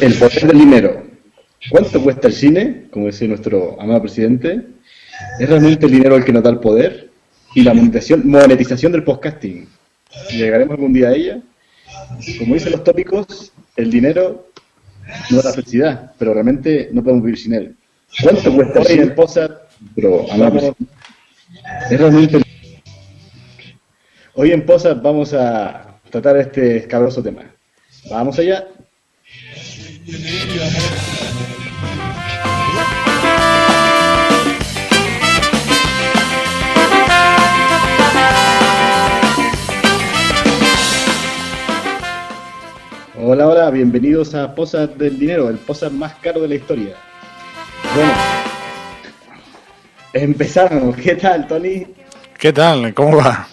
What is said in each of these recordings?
El poder del dinero. ¿Cuánto cuesta el cine? Como decía nuestro amado presidente. ¿Es realmente el dinero el que nos da el poder? Y la monetización, monetización del podcasting. ¿Llegaremos algún día a ella? Como dicen los tópicos, el dinero no da felicidad, pero realmente no podemos vivir sin él. ¿Cuánto cuesta el cine amado ¿Es realmente Hoy en Posat vamos a tratar este escabroso tema. Vamos allá. Hola, hola, bienvenidos a Posat del Dinero, el Posat más caro de la historia. Bueno, empezamos. ¿Qué tal, Tony? ¿Qué tal? ¿Cómo va?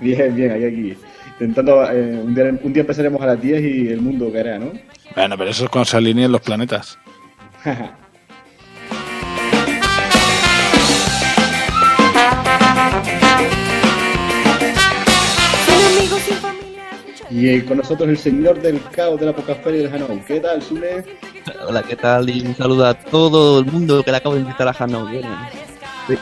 Bien, bien, aquí, aquí. Intentando, eh, un, día, un día empezaremos a las 10 y el mundo caerá, ¿no? Bueno, pero eso es cuando se alineen los planetas. Y eh, con nosotros el señor del caos de la Pocasferia y del Hanou. ¿Qué tal, Sune? Hola, ¿qué tal? Y un saludo a todo el mundo que le acabo de invitar a Hanau. Bien, de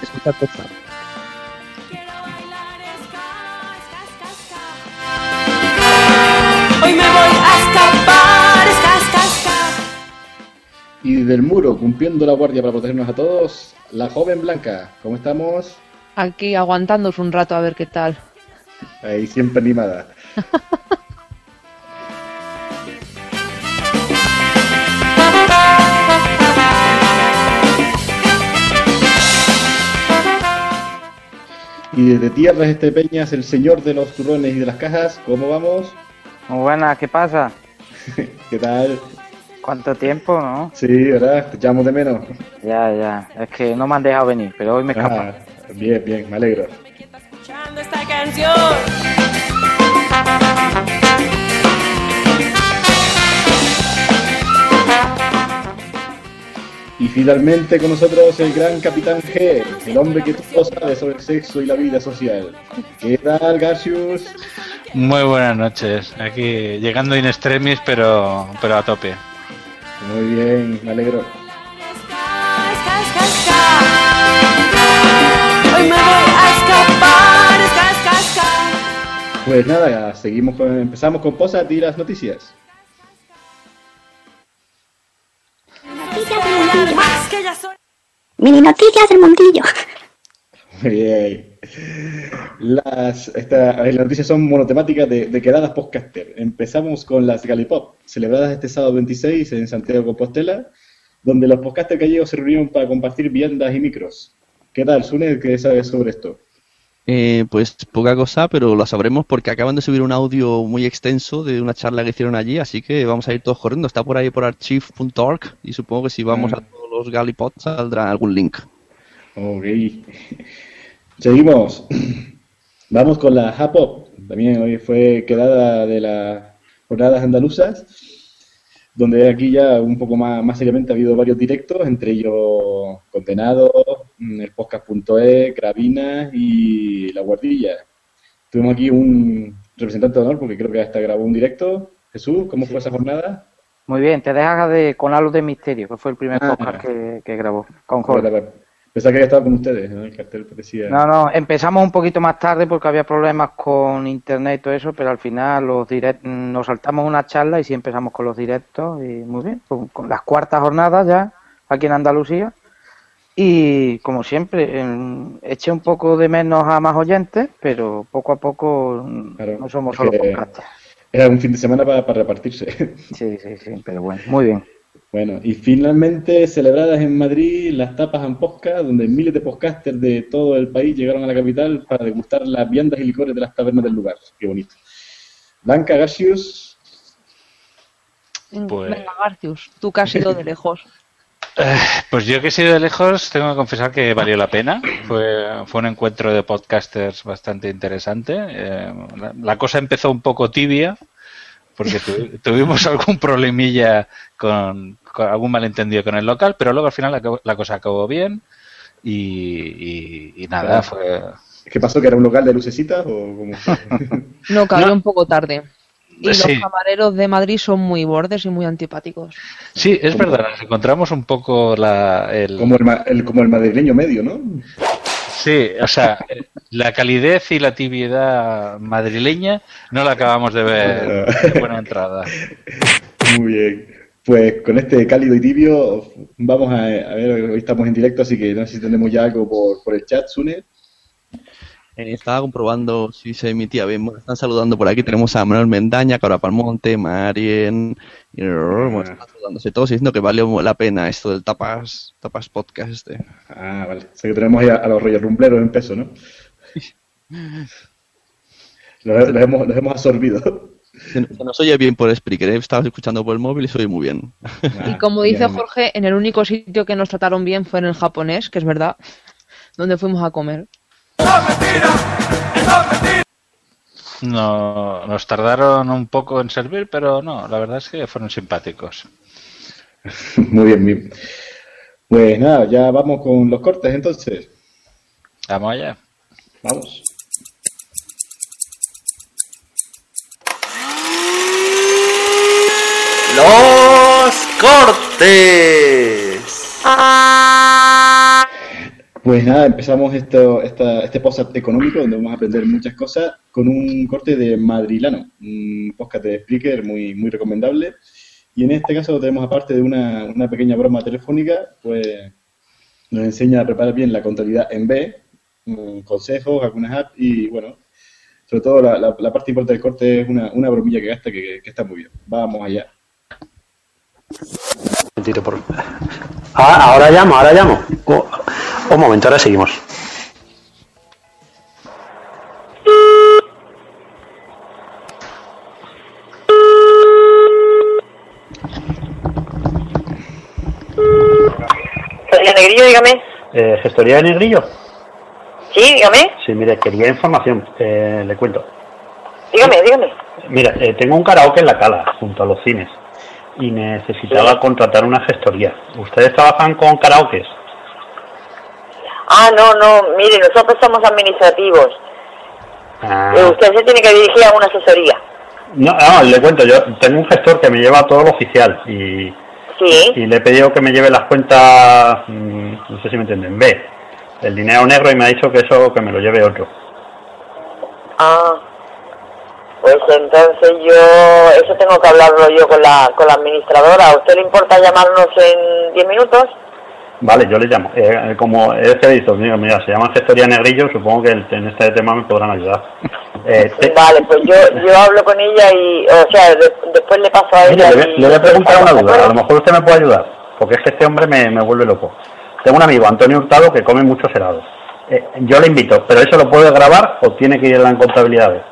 Y del muro, cumpliendo la guardia para protegernos a todos, la joven Blanca. ¿Cómo estamos? Aquí aguantándoos un rato a ver qué tal. Ahí siempre animada. Y desde tierras estepeñas, el señor de los turrones y de las cajas, ¿cómo vamos? Muy buenas, ¿qué pasa? ¿Qué tal? ¿Cuánto tiempo, no? Sí, ¿verdad? Te echamos de menos. Ya, ya. Es que no me han dejado venir, pero hoy me. Ah, bien, bien, me alegro. Escuchando esta canción. Y finalmente con nosotros el gran Capitán G, el hombre que todo sabe sobre el sexo y la vida social. ¿Qué tal, Garcius? Muy buenas noches. Aquí llegando in extremis, pero, pero a tope. Muy bien, me alegro. Hoy me voy a escapar. Pues nada, seguimos con, empezamos con Posat y las noticias. Mini noticias del mundillo. Muy bien. Las, esta- las noticias son monotemáticas de, de quedadas podcaster. Empezamos con las Galipop, celebradas este sábado 26 en Santiago de Compostela, donde los podcasters gallegos se reunieron para compartir viandas y micros. ¿Qué tal, Sune? ¿Qué sabes sobre esto? Eh, pues poca cosa, pero lo sabremos porque acaban de subir un audio muy extenso de una charla que hicieron allí, así que vamos a ir todos corriendo. Está por ahí por archive.org y supongo que si vamos Ah. a todos los Galipods saldrá algún link. Ok. Seguimos. Vamos con la Hapop. También hoy fue quedada de las jornadas andaluzas, donde aquí ya un poco más, más seriamente ha habido varios directos, entre ellos Condenado, mm, el podcast.e, Gravina y La Guardilla. Tuvimos aquí un representante de honor, porque creo que hasta grabó un directo. Jesús, ¿cómo fue esa jornada? Muy bien, te dejas de, con Halo de Misterio, que fue el primer Ah. podcast que, que grabó con Jorge. Pensaba que había estado con ustedes, ¿no? El cartel parecía... No, no, empezamos un poquito más tarde porque había problemas con internet y todo eso, pero al final los direct, nos saltamos una charla y sí empezamos con los directos y muy bien, con, con las cuartas jornadas ya aquí en Andalucía. Y como siempre, em, eché un poco de menos a más oyentes, pero poco a poco Claro, no somos solo podcasters. Era un fin de semana para, para repartirse. Sí, sí, sí, pero bueno, muy bien. Bueno, y finalmente celebradas en Madrid las tapas en Posca, donde miles de podcasters de todo el país llegaron a la capital para degustar las viandas y licores de las tabernas del lugar. Qué bonito. Blanca Garcius, Pues- Venga, Garcius, tú que has ido de lejos. Pues yo que he sido de lejos, tengo que confesar que valió la pena. Fue, fue un encuentro de podcasters bastante interesante. Eh, la, la cosa empezó un poco tibia, porque tu- tuvimos algún problemilla con, con algún malentendido con el local, pero luego al final la, co- la cosa acabó bien. Y, y- y nada, fue. ¿Qué pasó? ¿Que era un local de lucecitas o cómo fue? No, cayó No. un poco tarde. Y Sí. los camareros de Madrid son muy bordes y muy antipáticos. Sí, es ¿Cómo? verdad, nos encontramos un poco la, el, como, el, ma- el- como el madrileño medio, ¿no? Sí, o sea, la calidez y la tibiedad madrileña no la acabamos de ver de buena entrada. Muy bien. Pues con este cálido y tibio vamos a, a ver, hoy estamos en directo, así que no sé si tenemos ya algo por, por el chat, Sune. Eh, estaba comprobando si se emitía bien. Bueno, están saludando por aquí. Tenemos a Manuel Mendaña, Cora Palmonte, Marien. Y, bueno, están saludándose todos y diciendo que valió la pena esto del Tapas, tapas Podcast este. Ah, vale. O sea que tenemos ahí a, los rollos rumbleros en peso, ¿no? Los, los hemos, los hemos absorbido. Se, se nos oye bien por Spreaker. ¿eh? Estaba escuchando por el móvil y se oye muy bien. Y como dice Jorge, en el único sitio que nos trataron bien fue en el japonés, que es verdad, donde fuimos a comer. No, nos tardaron un poco en servir, pero no, la verdad es que fueron simpáticos. Muy bien, bien. Pues nada, ya vamos con los cortes entonces. Vamos allá. Vamos. Los Pues nada, empezamos esto, esta, este podcast económico donde vamos a aprender muchas cosas con un corte de Madrilano, un podcast de Spreaker muy, muy recomendable. Y en este caso tenemos aparte de una, una pequeña broma telefónica, pues nos enseña a preparar bien la contabilidad en B, mm, consejos, algunas apps y bueno, sobre todo la, la- la parte importante del corte es una, una bromilla que gasta que, que está muy bien. Vamos allá. Momentito, por... Ah, ahora llamo, ahora llamo. Oh, un momento, ahora seguimos. Gestoría Negrillo, dígame. Eh, ¿Gestoría de Negrillo? Sí, dígame. Sí, mire, quería información, eh, le cuento. Dígame, dígame. Mira, eh, tengo un karaoke en la cala, junto a los cines, y necesitaba contratar una gestoría. ¿Ustedes trabajan con karaokes? Ah, no, no, mire, nosotros somos administrativos. Ah, Eh, usted se tiene que dirigir a una asesoría. no, no, le cuento, yo tengo un gestor que me lleva todo lo oficial y, Sí. y le he pedido que me lleve las cuentas, mm, no sé si me entienden, B, el dinero negro y me ha dicho que eso que me lo lleve otro. Ah. Pues entonces yo, eso tengo que hablarlo yo con la, con la administradora. ¿A usted le importa llamarnos en 10 minutos? Vale, yo le llamo. Eh, como es que he dicho, mira, mira, se llama Gestoría Negrillo, supongo que en este tema me podrán ayudar. Eh, te- Vale, pues yo, yo hablo con ella y, o sea, de- después le paso a ella. voy- y- le voy a preguntar una ¿De duda, a lo mejor usted me puede ayudar, porque es que este hombre me, me vuelve loco. Tengo un amigo, Antonio Hurtado, que come muchos helados. Eh, yo le invito, pero ¿eso lo puede grabar o tiene que ir en la contabilidad?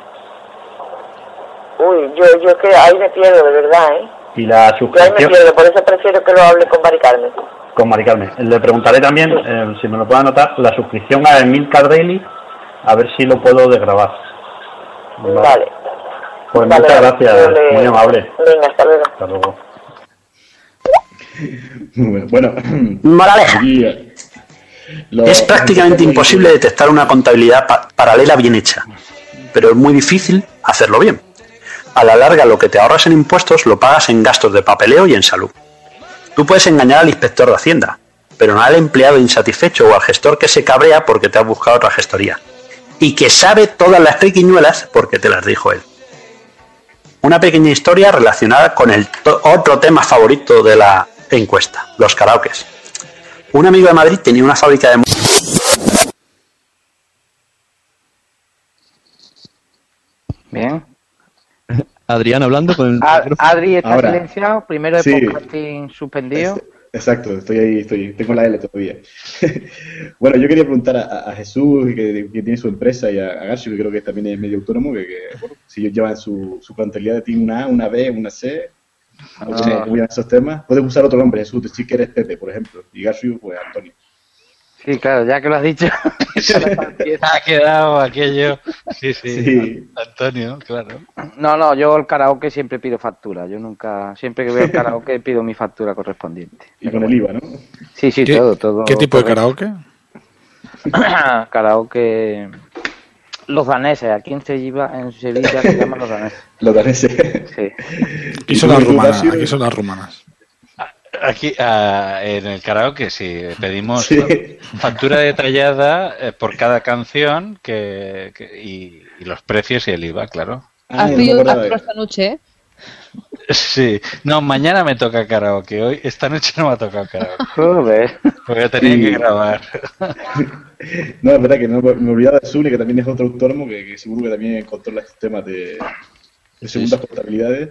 Uy, yo, yo que ahí me pierdo, de verdad, ¿eh? Y la Yo ahí me suscripción pierdo, por eso prefiero que lo hable con Mari Carmen. con Mari Carmen. Le preguntaré también, eh, si me lo puede anotar, la suscripción a Emilcar Daily, a ver si lo puedo desgrabar. Vale. Pues Vale, muchas gracias, le- muy amable. Venga, hasta luego. Hasta luego. Muy bueno. Moraleja. Eh, Es prácticamente imposible detectar una contabilidad pa- paralela bien hecha, pero es muy difícil hacerlo bien. A la larga lo que te ahorras en impuestos lo pagas en gastos de papeleo y en salud. Tú puedes engañar al inspector de Hacienda, pero no al empleado insatisfecho o al gestor que se cabrea porque te ha buscado otra gestoría y que sabe todas las triquiñuelas porque te las dijo él. Una pequeña historia relacionada con el otro tema favorito de la encuesta, los karaokes. Un amigo de Madrid tenía una fábrica de... Bien. Adrián hablando con el. Adri está Ahora. silenciado, primero de Sí. podcasting suspendido. Exacto, estoy ahí, estoy, tengo la L todavía. bueno, yo quería preguntar a, a Jesús, que, que tiene su empresa, y a, a Garcio, que creo que también es medio autónomo, que, que, bueno, si ellos llevan su, su contabilidad de tiene una A, una B, una C, No muy bien esos temas. Puedes usar otro nombre, Jesús, decir que eres Pepe, por ejemplo. Y Garfield, pues Antonio. Sí, claro, ya que lo has dicho. ha quedado aquello. Sí, sí, Sí. Antonio, claro. No, no, yo el karaoke siempre pido factura. Yo nunca, siempre que voy al karaoke pido mi factura correspondiente. Y con el IVA, ¿no? Sí, sí, ¿Qué- todo, todo. ¿Qué tipo de karaoke? karaoke. Los daneses, aquí en Sevilla, en Sevilla se llaman los daneses. Los daneses. Sí. Aquí son las rumanas. Aquí son las rumanas. Aquí ah, en el karaoke sí, pedimos Sí. factura detallada eh, por cada canción que, que- y, y los precios y el IVA, claro. Has pedido factura esta noche, ¿eh? Sí, no, mañana me toca karaoke, hoy esta noche no me ha tocado karaoke, Joder. porque tenía Sí. que grabar. No, es verdad que no, me olvidaba de Zuli, que también es otro autónomo, que, que seguro que también controla estos temas de, de segundas contabilidades.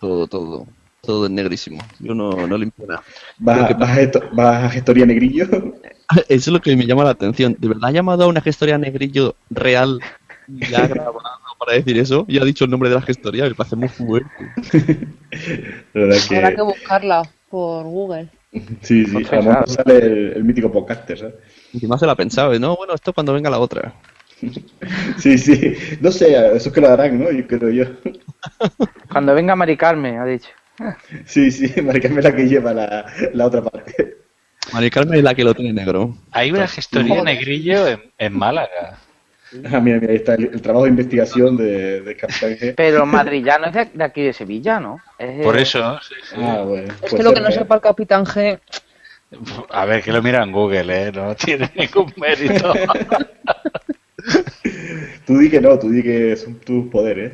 Todo, todo. Todo en negrísimo. Yo no, no limpio nada. ¿Vas, a- vas a gesto- vas a gestoría negrillo? Eso es lo que me llama la atención. ¿De verdad ha llamado a una gestoría negrillo real y ha grabado para decir eso? Y ha dicho el nombre de la gestoría, me parece muy fuerte. Habrá que que buscarla por Google. sí, sí, a lo mejor sale el, el mítico podcaster, ¿sabes? Encima se la pensaba, y no, bueno, esto cuando venga la otra. Sí, sí, no sé, eso es que lo harán, ¿no? Yo creo yo. Cuando venga Mari Carmen, ha dicho. Sí, sí, Maricarmen es la que lleva la, la otra parte. Mari Carmen es la que lo tiene negro. Hay una gestoría negrillo en, en Málaga. Ah, mira, mira, ahí está el, el trabajo de investigación de, de Capitán G. Pero Madrillano es de, de aquí de Sevilla, ¿no? Es Por eso, sí, sí. Ah, bueno. Es que lo que no sepa el Capitán G. a ver, que lo mira en Google, ¿eh? No tiene ningún mérito. Tú di que no, tú di que son tus poderes.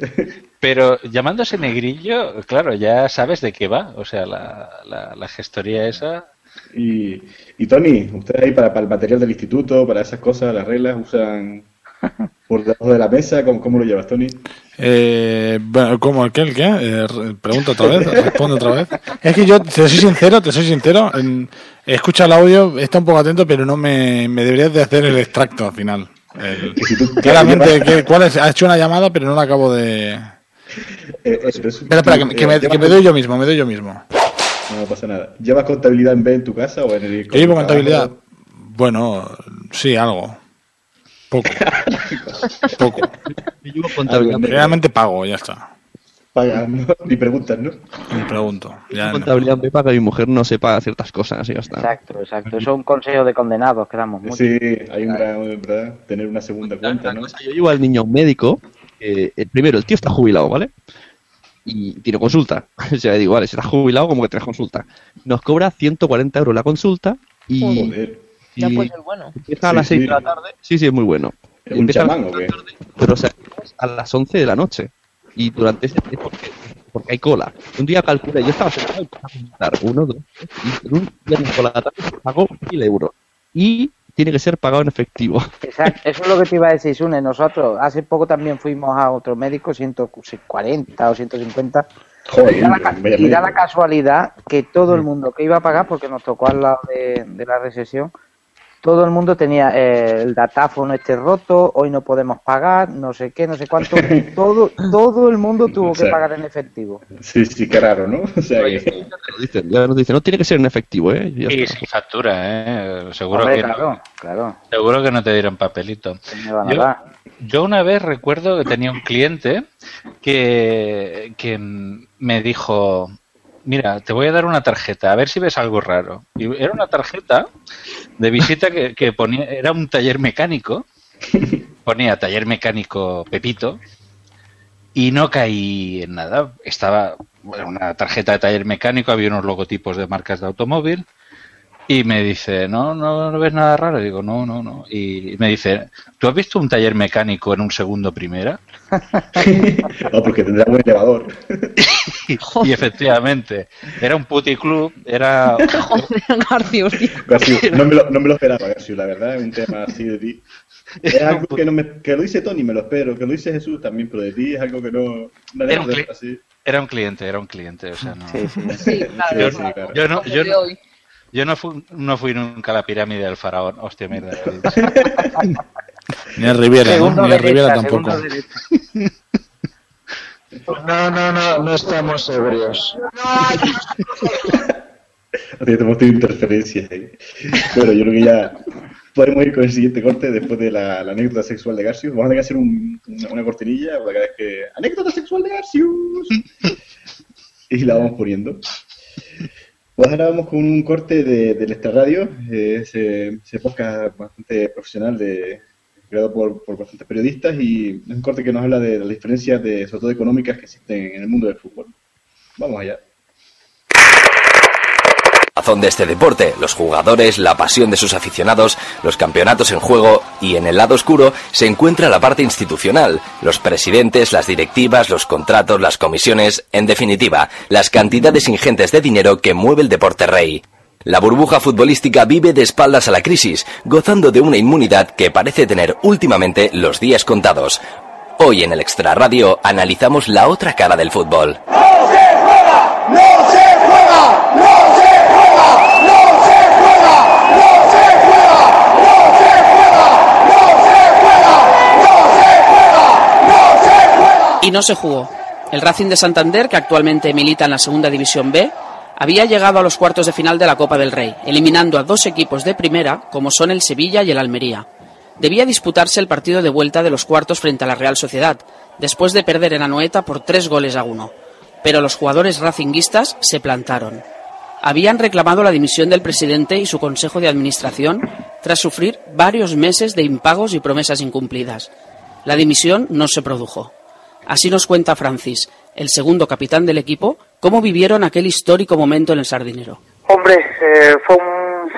Pero llamándose negrillo, claro, ya sabes de qué va. O sea, la, la, la gestoría esa. Y, y Tony, ustedes ahí para, para el material del instituto, para esas cosas, las reglas, usan por debajo de la mesa, ¿cómo, cómo lo llevas, Tony? Eh, bueno, ¿cómo aquel qué? Eh, re- pregunta otra vez, responde otra vez. Es que yo, te soy sincero, te soy sincero, en- he escuchado el audio, está un poco atento, pero no me, me deberías de hacer el extracto al final. El- Que si tú- claramente, ¿cuál es? Ha hecho una llamada, pero no la acabo de... Eh, eh, eso- Espera, espera, que, que me, que me doy yo mismo, me doy yo mismo. No pasa nada. ¿Llevas contabilidad en B en tu casa o en el ¿Yo llevo contabilidad? Bueno, sí, algo. Poco. Poco. Yo llevo contabilidad. Realmente pago, ya está. Pagas, ¿no? Ni preguntas, ¿no? Me pregunto. Ya no. contabilidad para que mi mujer no sepa ciertas cosas y ya está. Exacto, exacto. Eso es un consejo de condenados que damos mucho. Sí, hay un gran, ¿verdad? Tener una segunda cuenta, ¿no? Yo llevo al niño a un médico. eh, el primero, el tío está jubilado, ¿vale? Y tiene consulta. O sea, digo, vale, si está jubilado, como que tienes consulta. Nos cobra 140 euros la consulta y, Joder. Ya y puede ser bueno. empieza a Sí, las 6 sí. de la tarde. Sí, sí, es muy bueno. ¿Es un Empieza a las chamán o qué? la tarde, pero o sea, a las 11 de la noche. Y durante ese tiempo, porque, porque hay cola. Un día calculé, yo estaba sentado y empecé a contar uno, dos, tres, y en un viernes por la tarde pagó 1000 euros. Y tiene que ser pagado en efectivo. Exacto, eso es lo que te iba a decir, Sune. Nosotros hace poco también fuimos a otro médico, 140 o 150, Joder, y da, la, y da casualidad que todo el mundo que iba a pagar, porque nos tocó al lado de, de la recesión, todo el mundo tenía eh, el datáfono este roto, hoy no podemos pagar, no sé qué, no sé cuánto. Todo, todo el mundo tuvo O que pagar en efectivo. Sí, sí, qué raro, ¿no? O sea que... Ya nos dicen, ya nos dicen, no tiene que ser en efectivo, ¿eh? Y ya Y está. sin factura, ¿eh? Seguro, Hombre, que claro, no, claro. seguro que no te dieron papelito. ¿qué me van a Yo, yo una vez recuerdo que tenía un cliente que, que me dijo, mira, te voy a dar una tarjeta, a ver si ves algo raro. Y era una tarjeta de visita que, que ponía, era un taller mecánico, ponía taller mecánico Pepito, y no caí en nada. Estaba bueno, una tarjeta de taller mecánico, había unos logotipos de marcas de automóvil. Y me dice, no, no, no ves nada raro. Digo, no, no, no. Y me dice, ¿tú has visto un taller mecánico en un segundo primera? No, porque tendrá buen elevador. Y efectivamente, era un puticlub, era... Joder, Garcius, tío. Garciu, no me lo, no me lo esperaba, Garciu, la verdad, es un tema así de ti. Es algo que, no me, que lo dice Tony, me lo espero, que lo dice Jesús también, pero de ti es algo que no... Era un, cli- así. era un cliente, era un cliente, o sea, no... Sí, sí. Sí, claro. Yo, sí, claro. yo no, yo, no, yo no, fui, no fui nunca a la pirámide del faraón. Hostia, mierda. Ni a Riviera, Ni a Riviera tampoco. No, no, no, no estamos ebrios. Que hemos tenido interferencias ahí. Bueno, yo creo que ya podemos ir con el siguiente corte después de la, anécdota sexual de Garcius. Vamos a tener que hacer un- una, cortinilla para vez que. ¡Anécdota sexual de Garcius! y la vamos poniendo. Pues ahora vamos con un corte de, del Extra Radio, eh, ese, ese podcast bastante profesional de, creado por, por bastantes periodistas y es un corte que nos habla de las diferencias, de, sobre todo económicas, que existen en el mundo del fútbol. Vamos allá. razón de este deporte, los jugadores, la pasión de sus aficionados, los campeonatos en juego y en el lado oscuro se encuentra la parte institucional, los presidentes, las directivas, los contratos, las comisiones, en definitiva, las cantidades ingentes de dinero que mueve el deporte rey. La burbuja futbolística vive de espaldas a la crisis, gozando de una inmunidad que parece tener últimamente los días contados. Hoy en el Extra Radio analizamos la otra cara del fútbol. Y no se jugó. El Racing de Santander, que actualmente milita en la Segunda División B, había llegado a los cuartos de final de la Copa del Rey, eliminando a dos equipos de primera, como son el Sevilla y el Almería. Debía disputarse el partido de vuelta de los cuartos frente a la Real Sociedad, después de perder en Anoeta por tres goles a uno. Pero los jugadores racinguistas se plantaron. Habían reclamado la dimisión del presidente y su consejo de administración tras sufrir varios meses de impagos y promesas incumplidas. La dimisión no se produjo. Así nos cuenta Francis, el segundo capitán del equipo, cómo vivieron aquel histórico momento en el Sardinero. Hombre, eh, fue, un,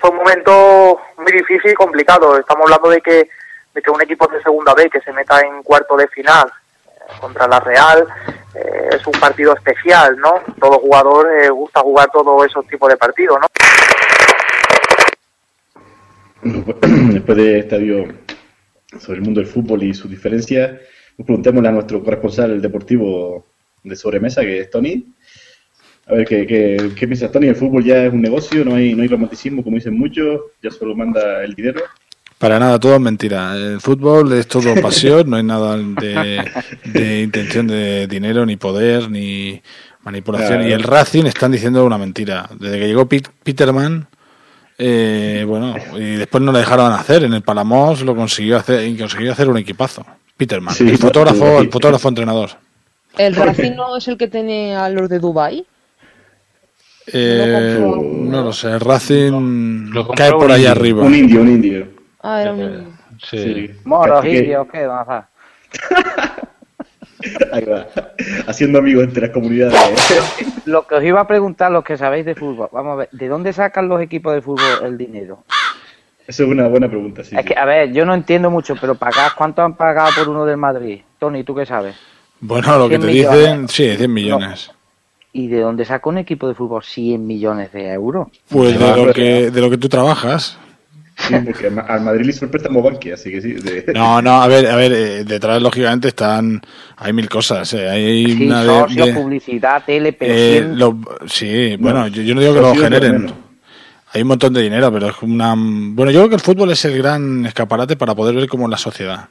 fue un momento muy difícil y complicado. Estamos hablando de que, de que un equipo de segunda B que se meta en cuarto de final eh, contra la Real eh, es un partido especial, ¿no? Todo jugador eh, gusta jugar todos esos tipos de partidos, ¿no? Después de este sobre el mundo del fútbol y sus diferencias, preguntémosle a nuestro corresponsal deportivo de sobremesa, que es Tony. A ver, ¿qué, qué, qué piensas, Tony? ¿El fútbol ya es un negocio? ¿No hay, no hay romanticismo, como dicen muchos? ¿Ya solo manda el dinero? Para nada, todo es mentira. El fútbol es todo pasión, no hay nada de, de intención de dinero, ni poder, ni manipulación. Claro. Y el Racing están diciendo una mentira. Desde que llegó Pit- Peterman, eh, bueno, y después no le dejaron hacer. En el Palamos lo consiguió hacer, y consiguió hacer un equipazo. Peterman, Sí, el fotógrafo, el fotógrafo entrenador. ¿El Racing no es el que tiene a los de Dubai? Eh, no lo sé, el Racing compró cae por ahí indio. arriba. Un indio, un indio. Ah, era un... Sí. Moros, Que- indios, ¿qué van a hacer? Ahí va. Haciendo amigos entre las comunidades. Lo que os iba a preguntar, los que sabéis de fútbol, vamos a ver, ¿de dónde sacan los equipos de fútbol el dinero? Eso es una buena pregunta, sí. Es que, a ver, yo no entiendo mucho, pero ¿cuánto han pagado por uno del Madrid? Tony, ¿tú qué sabes? Bueno, lo que 100 te millones. dicen, sí, 100 millones. ¿Y de dónde saca un equipo de fútbol 100 millones de euros? Pues de lo que, de lo que tú trabajas. Sí, porque al Ma- al Madrid le hizo el préstamo Bankia, así que sí. de- No, no, a ver, a ver, eh, detrás lógicamente están, hay mil cosas, eh, hay Sí, una de- socios, de- publicidad, tele, pero eh, 100 lo- sí, bueno, yo, yo no digo que lo generen, hay un montón de dinero, pero es una, bueno, yo creo que el fútbol es el gran escaparate para poder ver cómo es la sociedad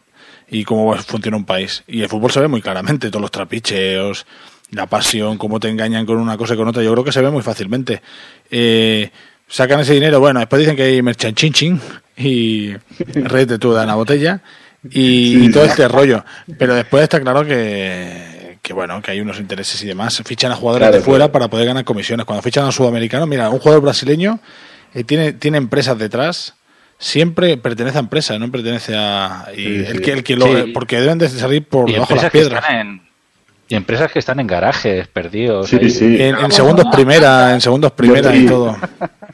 y cómo funciona un país, y el fútbol se ve muy claramente, todos los trapicheos, la pasión, cómo te engañan con una cosa y con otra, yo creo que se ve muy fácilmente. Eh, sacan ese dinero, bueno, después dicen que hay merchanchinching y rete tú dan la botella y, y todo este rollo. Pero después está claro que, que bueno, que hay unos intereses y demás. Fichan a jugadores Claro, de fuera claro. para poder ganar comisiones. Cuando fichan a un sudamericano, mira, un jugador brasileño eh, tiene, tiene empresas detrás. Siempre pertenece a empresas, no pertenece a. Y Sí, el sí. que, el que lo, Sí. Porque deben de salir por Y debajo de las que piedras. están en, y empresas que están en garajes, perdidos. Sí, ahí. sí. En, en segundos primera, en segundos primera sí. y todo.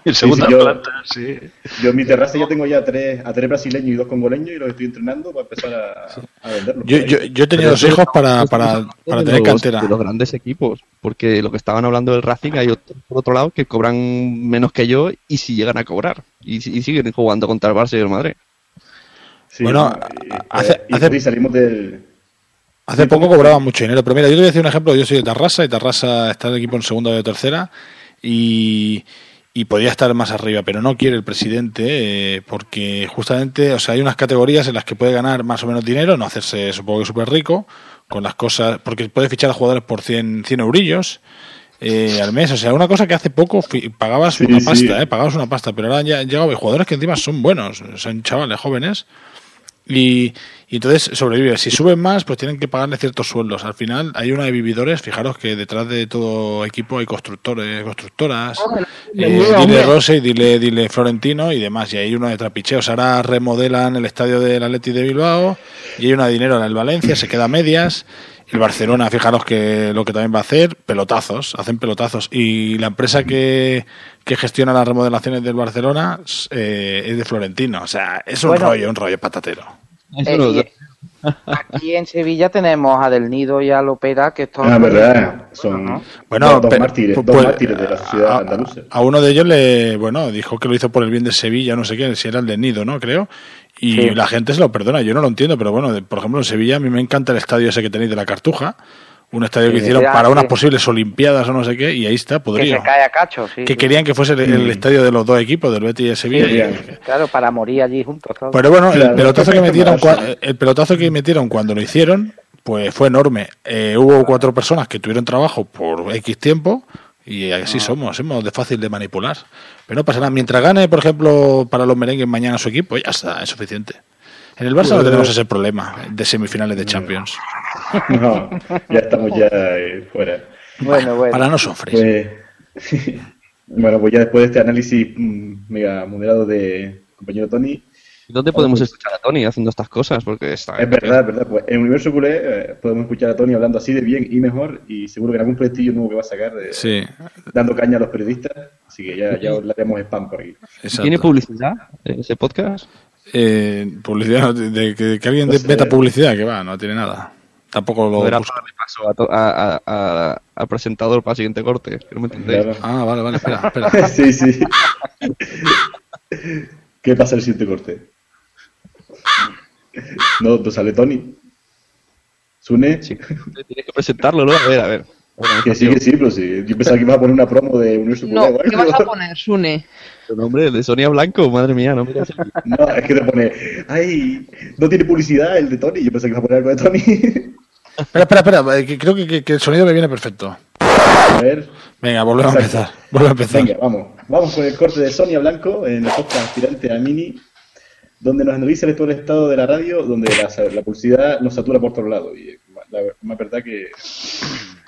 En segunda Sí, sí, yo- planta, sí. Yo en mi terraza ya tengo ya tres, a tres brasileños y dos congoleños y los estoy entrenando para empezar a, a venderlos. Yo, yo, yo he tenido dos hijos para, para, para tener los- cantera. De los grandes equipos, porque lo que estaban hablando del Racing hay otro, por otro lado que cobran menos que yo y si llegan a cobrar y, si- y siguen jugando contra el Barça y el Madrid. Sí, Bueno, hace- y- hace- y salimos del... Hace poco cobraban mucho dinero, pero mira, yo te voy a decir un ejemplo. Yo soy de Tarrasa y Tarrasa está el equipo en segunda o tercera y, y podía estar más arriba, pero no quiere el presidente eh, porque justamente, o sea, hay unas categorías en las que puede ganar más o menos dinero, no hacerse, supongo que súper rico, con las cosas, porque puedes fichar a jugadores por 100, 100 eurillos eh, al mes. O sea, una cosa que hace poco pagabas Sí, una sí. pasta, ¿eh? Pagabas una pasta, pero ahora ya han llegado jugadores que encima son buenos, son chavales jóvenes. Y, y entonces sobrevive. Si suben más, pues tienen que pagarle ciertos sueldos. Al final hay una de vividores. Fijaros que detrás de todo equipo hay constructores, constructoras. Dios eh, mío, dile. Rose y dile, dile Florentino y demás. Y hay uno de trapicheos. Ahora remodelan el estadio del Atleti de Bilbao y hay una de dinero en el Valencia. Se queda a medias. El Barcelona, fijaros que lo que también va a hacer, pelotazos, hacen pelotazos. Y la empresa que, que gestiona las remodelaciones del Barcelona eh, es de Florentino. O sea, es un Bueno. rollo, un rollo patatero. Eh, y aquí en Sevilla tenemos a Del Nido y a Lopera, que estos Ah, verdad. Son Bueno, dos, dos pero- mártires, dos pues, mártires de la sociedad a- andaluza. A uno de ellos le, bueno, dijo que lo hizo por el bien de Sevilla, no sé qué, si era el de Nido, ¿no? Creo. Y Sí. la gente se lo perdona, yo no lo entiendo, pero bueno, de- por ejemplo, en Sevilla a mí me encanta el estadio ese que tenéis de la Cartuja, un estadio que hicieron era- para unas sí. posibles olimpiadas o no sé qué, y ahí está, que podría. se cae a cacho, sí. Que sí. querían que fuese el, el estadio de los dos equipos, del Betis y el Sevilla. y- Claro, para morir allí juntos. pero bueno, el Claro. pelotazo que metieron el pelotazo que metieron cuando lo hicieron, pues fue enorme. Eh, hubo cuatro personas que tuvieron trabajo por X tiempo y así somos, somos de fácil de manipular. Pero no pasa nada. Mientras gane, por ejemplo, para los merengues mañana su equipo, ya está, es suficiente. En el Barça no Pues- tenemos ese problema de semifinales de Champions. No, ya estamos ya eh, fuera. Bueno, bueno. Para no sufrir. Pues, bueno, pues ya después de este análisis mm, mega moderado de compañero Tony, ¿Dónde podemos escuchar a Tony haciendo estas cosas? Porque está. es verdad, es verdad, pues en Universo Culé eh, podemos escuchar a Tony hablando así de bien y mejor y seguro que en algún proyectillo nuevo que va a sacar eh, Sí. dando caña a los periodistas, así que ya, ya os le haremos spam por aquí. ¿Tiene publicidad en ese podcast? Eh, publicidad, de, de que, que alguien de sé. meta publicidad, que va, no tiene nada. Tampoco lo Era para paso a to- a- a- a- al presentador para el siguiente corte. que no me entendéis. Claro. Ah, vale, vale, espera, espera. sí, sí. ¿Qué pasa en el siguiente corte? No, ¿no sale Tony? ¿Sune? Tienes que presentarlo, ¿no? A ver, a ver. Que sí, que sí, pero sí. Yo pensaba que ibas a poner una promo de Universo No, ¿qué vas a poner, Sune? Tu nombre, el de Sonia Blanco, madre mía, no miras No, es que te pone, ay, no tiene publicidad el de Tony. Yo pensé que iba a poner algo de Tony. Espera, espera, espera, eh, que creo que, que- que el sonido me viene perfecto. A ver. Venga, volvemos a empezar. Vuelve a empezar. Venga, vamos. Vamos con el corte de Sonia Blanco en la podcast aspirante a Mini, donde nos el todo el estado de la radio, donde la, la publicidad nos satura por todos lados. Y la, la verdad que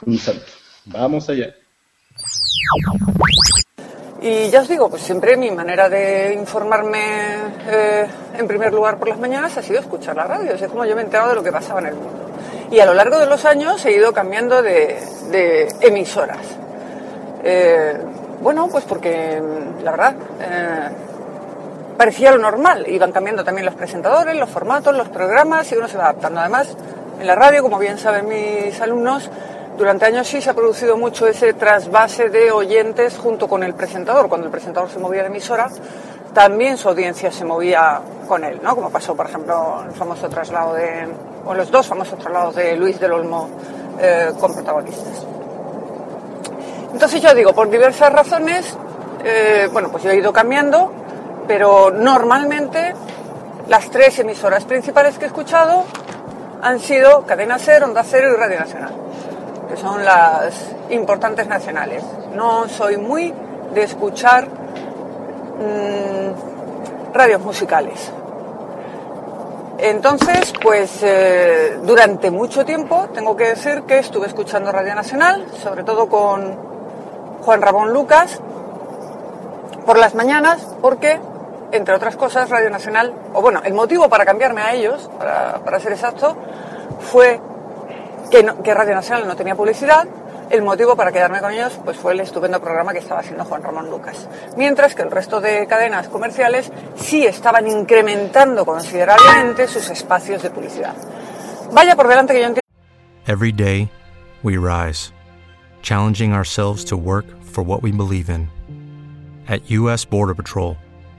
un salto. Vamos allá. Y ya os digo, pues siempre mi manera de informarme eh, en primer lugar por las mañanas ha sido escuchar la radio. Es como yo me he enterado de lo que pasaba en el mundo. Y a lo largo de los años he ido cambiando de, de emisoras. Eh, bueno, pues porque la verdad eh, parecía lo normal. Iban cambiando también los presentadores, los formatos, los programas y uno se va adaptando. Además, en la radio, como bien saben mis alumnos, durante años sí se ha producido mucho ese trasvase de oyentes junto con el presentador. Cuando el presentador se movía de emisora, también su audiencia se movía con él, ¿no? Como pasó, por ejemplo, el famoso traslado de, o los dos famosos traslados de Luis del Olmo eh, con protagonistas. Entonces yo digo, por diversas razones, eh, bueno, pues yo he ido cambiando, pero normalmente las tres emisoras principales que he escuchado han sido Cadena Ser, Onda Cero y Radio Nacional, que son las importantes nacionales. No soy muy de escuchar mm, radios musicales. Entonces, pues eh, durante mucho tiempo tengo que decir que estuve escuchando Radio Nacional, sobre todo con Juan Ramón Lucas, por las mañanas, porque, entre otras cosas, Radio Nacional, o bueno, el motivo para cambiarme a ellos, para, para ser exacto, fue que, Radio Nacional no tenía publicidad. El motivo para quedarme con ellos pues fue el estupendo programa que estaba haciendo Juan Ramón Lucas. Mientras que el resto de cadenas comerciales sí estaban incrementando considerablemente sus espacios de publicidad. Vaya por delante que yo entiendo. Every day, we rise, challenging ourselves to work for what we believe in. At U.S. Border Patrol,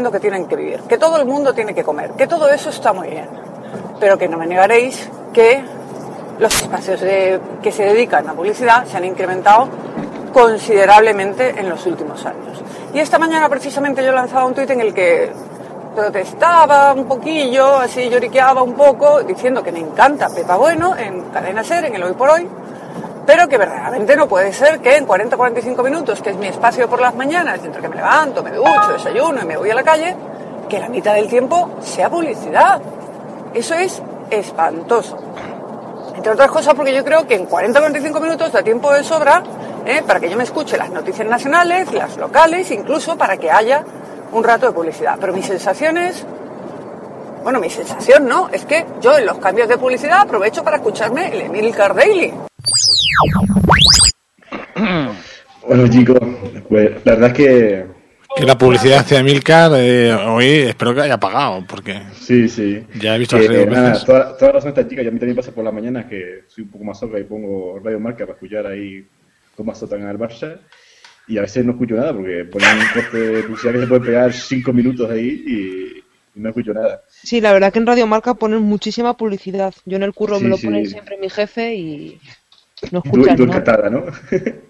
Lo que tienen que vivir, que todo el mundo tiene que comer, que todo eso está muy bien, pero que no me negaréis que los espacios de- que se dedican a publicidad se han incrementado considerablemente en los últimos años. Y esta mañana precisamente yo lanzaba un tuit en el que protestaba un poquillo, así lloriqueaba un poco, diciendo que me encanta Pepa Bueno en Cadena Ser, en el Hoy por Hoy, pero que verdaderamente no puede ser que en 40-45 minutos, que es mi espacio por las mañanas, entre que me levanto, me ducho, desayuno y me voy a la calle, que la mitad del tiempo sea publicidad. Eso es espantoso. Entre otras cosas porque yo creo que en 40-45 minutos da tiempo de sobra ¿eh? para que yo me escuche las noticias nacionales, las locales, incluso para que haya un rato de publicidad. Pero mi sensación es, bueno, mi sensación no, es que yo en los cambios de publicidad aprovecho para escucharme el Emil Daily. Bueno, chicos, pues la verdad es que. Que la publicidad hacia Milcar eh, hoy espero que haya pagado, porque Sí, sí. ya he visto las redes nada, toda, toda razón esta chica, y a mí también pasa por la mañana que soy un poco más soca y pongo Radio Marca para escuchar ahí cómo azotan al Barça. Y a veces no escucho nada porque ponen un corte de publicidad que se puede pegar cinco minutos ahí y, y no escucho nada. Sí, la verdad que en Radio Marca ponen muchísima publicidad. Yo en el curro Sí, me lo sí. pone siempre mi jefe y no Y tú, y escuchas tú nada. encantada, ¿no?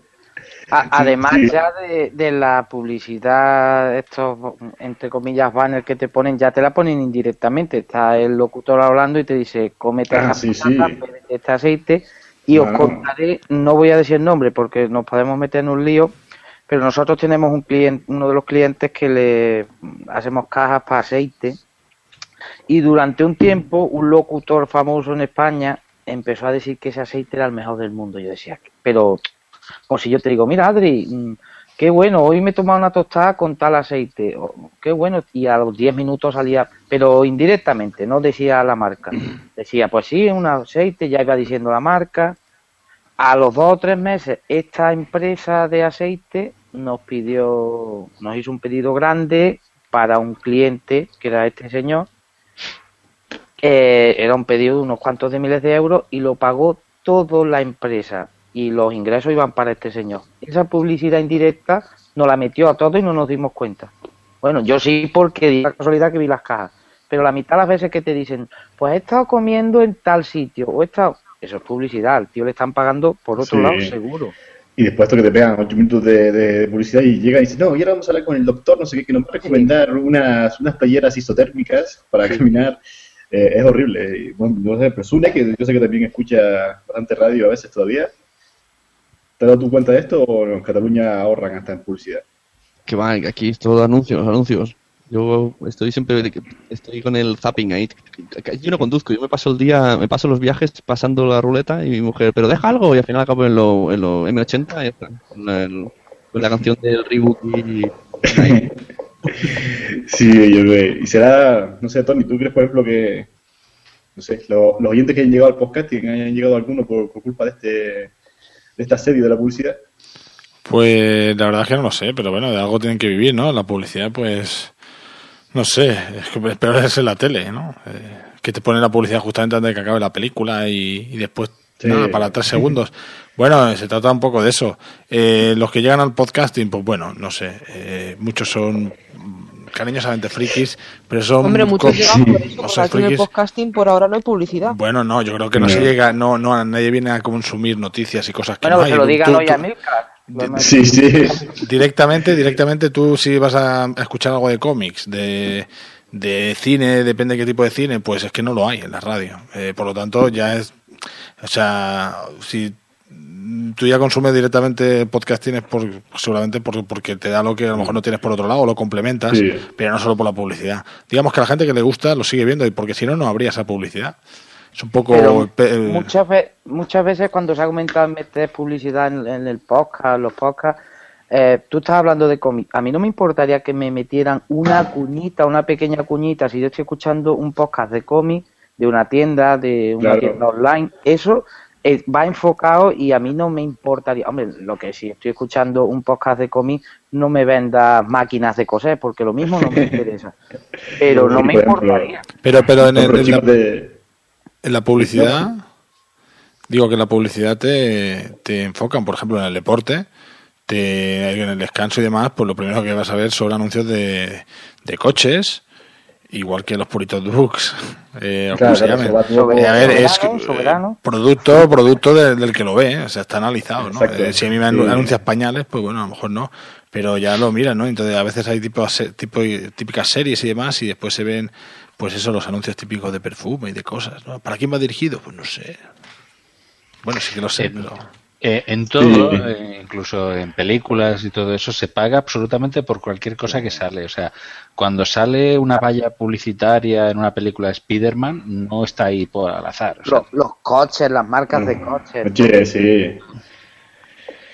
A- además sí. ya de, de la publicidad, estos entre comillas banners que te ponen, ya te la ponen indirectamente. Está el locutor hablando y te dice, cómete Ah, esta sí, patata, sí. este aceite. Y os contaré, no voy a decir el nombre porque nos podemos meter en un lío, pero nosotros tenemos un cliente, uno de los clientes que le hacemos cajas para aceite. Y durante un tiempo, un locutor famoso en España empezó a decir que ese aceite era el mejor del mundo. Yo decía, pero o si yo te digo, mira Adri, mm, qué bueno, hoy me he tomado una tostada con tal aceite, qué bueno, y a los 10 minutos salía, pero indirectamente, no decía la marca. Decía, pues sí, un aceite, ya iba diciendo la marca. A los dos o tres meses, esta empresa de aceite nos pidió, nos hizo un pedido grande para un cliente, que era este señor, eh, era un pedido de unos cuantos de miles de euros y lo pagó toda la empresa y los ingresos iban para este señor. Esa publicidad indirecta nos la metió a todos y no nos dimos cuenta. Bueno, yo sí porque di la casualidad que vi las cajas, pero la mitad de las veces que te dicen, pues he estado comiendo en tal sitio o he estado... Eso es publicidad, al tío le están pagando por otro Sí. lado seguro. Y después esto que te pegan 8 minutos de, de publicidad y llegan y dicen, no, y ahora vamos a hablar con el doctor, no sé qué, que nos va a recomendar unas, unas playeras isotérmicas para caminar. Eh, es horrible. Y, bueno, no sé, pero Sune, que yo sé que también escucha bastante radio a veces todavía. ¿Te has dado tu cuenta de esto o en Cataluña ahorran hasta en publicidad? Que va, aquí es todo anuncios, anuncios. Yo estoy siempre estoy con el zapping ahí. Yo no conduzco, yo me paso el día, me paso los viajes pasando la ruleta y mi mujer, pero deja algo y al final acabo en lo, en lo M80 y ya está, con la, el- con la canción del reboot y Sí, yo creo. Y será, no sé, Tony, ¿tú crees, por ejemplo, que, no sé, lo- los oyentes que hayan llegado al podcast y que hayan llegado alguno por, por culpa de este, de este asedio de la publicidad? Pues la verdad es que no lo sé, pero bueno, de algo tienen que vivir, ¿no? La publicidad, pues, no sé, es que es peor es en la tele, ¿no? Eh, que te pone la publicidad justamente antes de que acabe la película y, y después, Sí. nada, para tres segundos. Bueno, se trata un poco de eso. Eh, los que llegan al podcasting, pues bueno, no sé, eh, muchos son cariñosamente frikis, pero son... Hombre, muchos llegan por eso, o porque sea, aquí en el podcasting por ahora no hay publicidad. bueno, no, yo creo que no se llega, no, no, nadie viene a consumir noticias y cosas que Bueno, no que hay. se lo digan hoy a Milcar. Sí, sí. Directamente, directamente tú si vas a a escuchar algo de cómics, de, de cine, depende de qué tipo de cine, pues es que no lo hay en la radio. Eh, por lo tanto, ya es, o sea, si tú ya consumes directamente podcasting es por, seguramente por- porque te da lo que a lo mejor no tienes por otro lado o lo complementas, Sí. pero no solo por la publicidad. Digamos que a la gente que le gusta lo sigue viendo y porque si no, no habría esa publicidad. Es un poco... Pe- eh, muchas, ve- muchas veces cuando se ha comentado meter publicidad en, en el podcast, los podcasts, eh, tú estás hablando de cómic. A mí no me importaría que me metieran una cuñita, una pequeña cuñita, si yo estoy escuchando un podcast de cómic, de una tienda, de una Claro. tienda online, eso eh, va enfocado y a mí no me importaría. Hombre, lo que si estoy escuchando un podcast de cómic, no me venda máquinas de coser, porque lo mismo no me interesa. Pero no me importaría. Pero, pero en, el- en la, en publicidad, digo que en la publicidad te, te enfocan, por ejemplo, en el deporte, te, en el descanso y demás, pues lo primero que vas a ver son anuncios de, de coches, igual que los puritos books, eh, o Claro, como se soberano, Eh, a ver, es soberano, soberano. producto producto de- del que lo ve, ¿eh? o sea, está analizado, ¿no? Eh, si a mí me anu- Sí. anuncias pañales, pues bueno, a lo mejor no, pero ya lo miran, ¿no? Entonces a veces hay tipo, tipo típicas series y demás y después se ven, pues eso, los anuncios típicos de perfume y de cosas, ¿no? ¿Para quién va dirigido? Pues no sé. Bueno, sí que lo sé, En- pero... Eh, en todo, Sí. eh, incluso en películas y todo eso, se paga absolutamente por cualquier cosa que sale. O sea, cuando sale una valla publicitaria en una película de Spider-Man, no está ahí por al azar. o sea, Los, los coches, las marcas de coches. Oye, sí.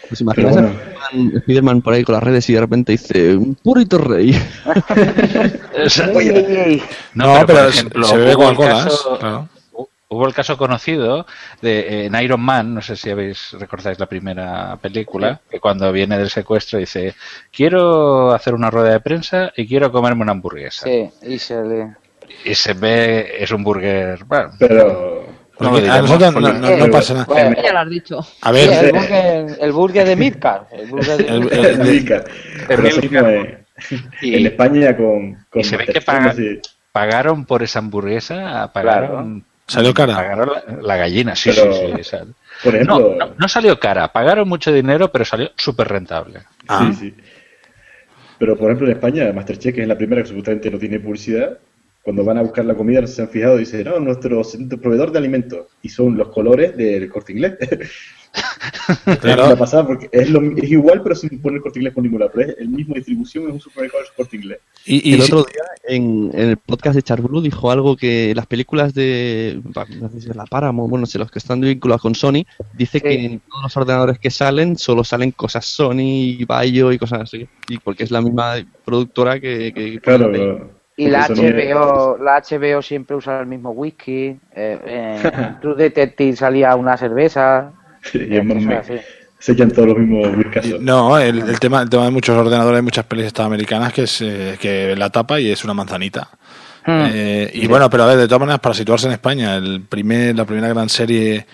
Pues imaginas Pero a Spiderman- por ahí con las redes y de repente dice, un purito rey. o sea, Ey, ey, ey. No, por pero ejemplo, se caso- claro. Hubo el caso conocido de eh, en Iron Man, no sé si habéis recordáis la primera película, que cuando viene del secuestro dice quiero hacer una rueda de prensa y quiero comerme una hamburguesa. Sí, y se le... Y se ve, es un burger, bueno, Pero. no lo a nosotros no, no- no pasa nada. Bueno, Ya lo has dicho. A sí, ver, el, burger, el burger de Midcar. El burger de El- Midcar. el- de es- Y- en España con, con y se ve que pagan, pagaron por esa hamburguesa, pagaron, ¿Salió cara? pagaron la, la gallina, sí, Pero, sí, sí. no, no, no salió cara, pagaron mucho dinero, pero salió súper rentable. Ah. Sí, sí. Pero por ejemplo en España, Masterchef, que es la primera que supuestamente no tiene publicidad, cuando van a buscar la comida no se han fijado, dice, no, nuestro proveedor de alimentos. Y son los colores del corte inglés. Claro. Una pasada porque es, lo, es igual, pero sin poner corte inglés por ningún lado. Pero es el mismo distribución, es un supermercado de corte inglés. y, y el otro día en, en el podcast de Charbulu dijo algo que las películas de no sé si es la Paramount, bueno, no sé, los que están vinculados con Sony, dice que en todos los ordenadores que salen solo salen cosas Sony, y Bayo y cosas así. Y porque es la misma productora que... que Claro, que- Y la HBO, la HBO siempre usa el mismo whisky. Eh, en True Detective salía una cerveza. Y es más- cosas así. se echan todos los mismos whiskazos. No, el, el tema, el tema de muchos ordenadores, muchas pelis estadounidenses que es eh, que la tapa y es una manzanita. Hmm. Eh, y bueno, pero a ver, de todas maneras, para situarse en España, el primer, la primera gran serie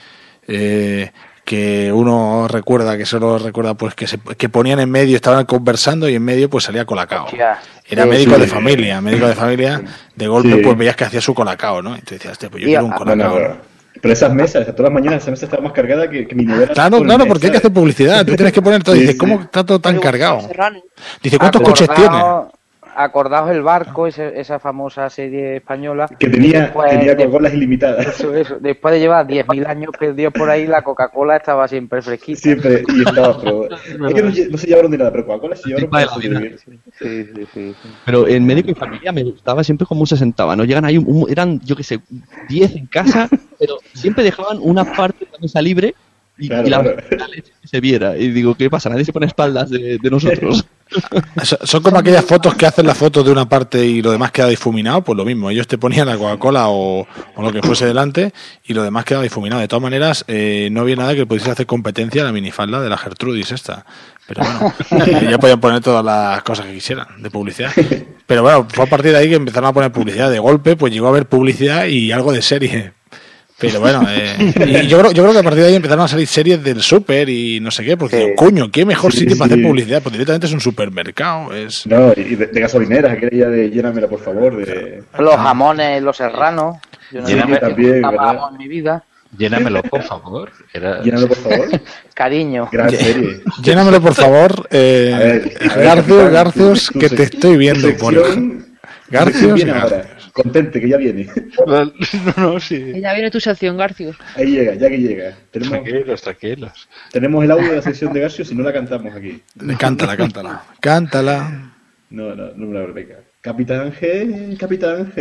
eh, que uno recuerda, que solo recuerda, pues que, se, que ponían en medio, estaban conversando y en medio pues salía Colacao. Hostia. Era Sí, médico sí. de familia, médico de familia, de golpe Sí. pues veías que hacía su Colacao, ¿no? Entonces decías, "Hostia, pues yo Y quiero un a- No, no, Colacao. pero, esas mesas, todas las mañanas esa mesa está más cargada que, que mi novela. Claro, claro, porque hay que hacer publicidad. Tú tienes que poner todo. Sí. ¿cómo está todo tan cargado? Dice, ¿cuántos coches tiene? Acordaos- el barco, ese- esa famosa serie española. Que tenía, Después- tenía Coca-Colas ilimitadas. Eso, eso. Después de llevar 10.000 años perdidos por ahí, la Coca-Cola estaba siempre fresquita. Siempre, y estaba, pero. Es que no, se llevaron de nada, pero Coca-Cola se llevaron para la vida. sobrevivir. Sí, sí, sí. sí. Pero en médico y familia me gustaba siempre cómo se sentaban, ¿no? Llegan ahí, un- un- eran, yo qué sé, 10 en casa, pero siempre dejaban una parte de la mesa libre y, Claro, y la, claro. la leche que se viera. Y digo, ¿qué pasa? Nadie se pone espaldas de, de nosotros. So- Son como aquellas fotos que hacen la foto de una parte y lo demás queda difuminado, pues lo mismo. Ellos te ponían la Coca-Cola o, o lo que fuese delante y lo demás queda difuminado. De todas maneras, eh, no había nada que pudiese hacer competencia a la minifalda de la Gertrudis esta. Pero bueno, eh, ya podían poner todas las cosas que quisieran de publicidad. Pero bueno, fue a partir de ahí que empezaron a poner publicidad. De golpe, pues llegó a haber publicidad y algo de serie. Pero bueno, eh, y yo creo, yo creo que a partir de ahí empezaron a salir series del súper y no sé qué, porque digo, coño, qué mejor Sí, sitio para sí. hacer publicidad, pues directamente es un supermercado, es... No, y de, de gasolineras, aquella de llénamela por favor. De... Los jamones, los serranos. Yo no Sí, también, en mi vida. Llénamelo, por favor. Era... Llénamelo por favor. Cariño. Gran serie. Llénamelo, por favor, eh, A ver, a ver, Garcius, capitán, Garcius, tu- tu que te estoy viendo. Por... sección viene ahora. Contente, que ya viene. No, no, sí. Ya viene tu sección, Garcius. Ahí llega, ya que llega. Tenemos, Tranquilos, tranquilos. tenemos el audio de la sección de Garcius y no la cantamos aquí. Cántala, cántala. Cántala. No, no, no me la venga. Capitán G, Capitán G.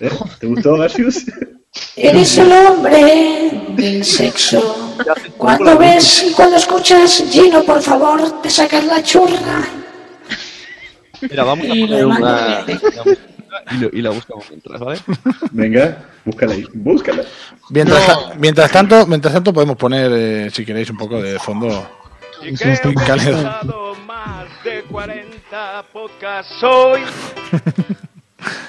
¿Eh? ¿Te gustó Garcius? Eres el hombre del sexo. Cuando ves y cuando escuchas, Gino, por favor, te sacas la churra. Mira, vamos a Y poner una... Y, lo- y la buscamos mientras, ¿vale? Venga, búscala ahí, búscala. Mientras, ta- mientras tanto, mientras tanto podemos poner, eh, si queréis, un poco de fondo. Calero. de 40 podcasts hoy.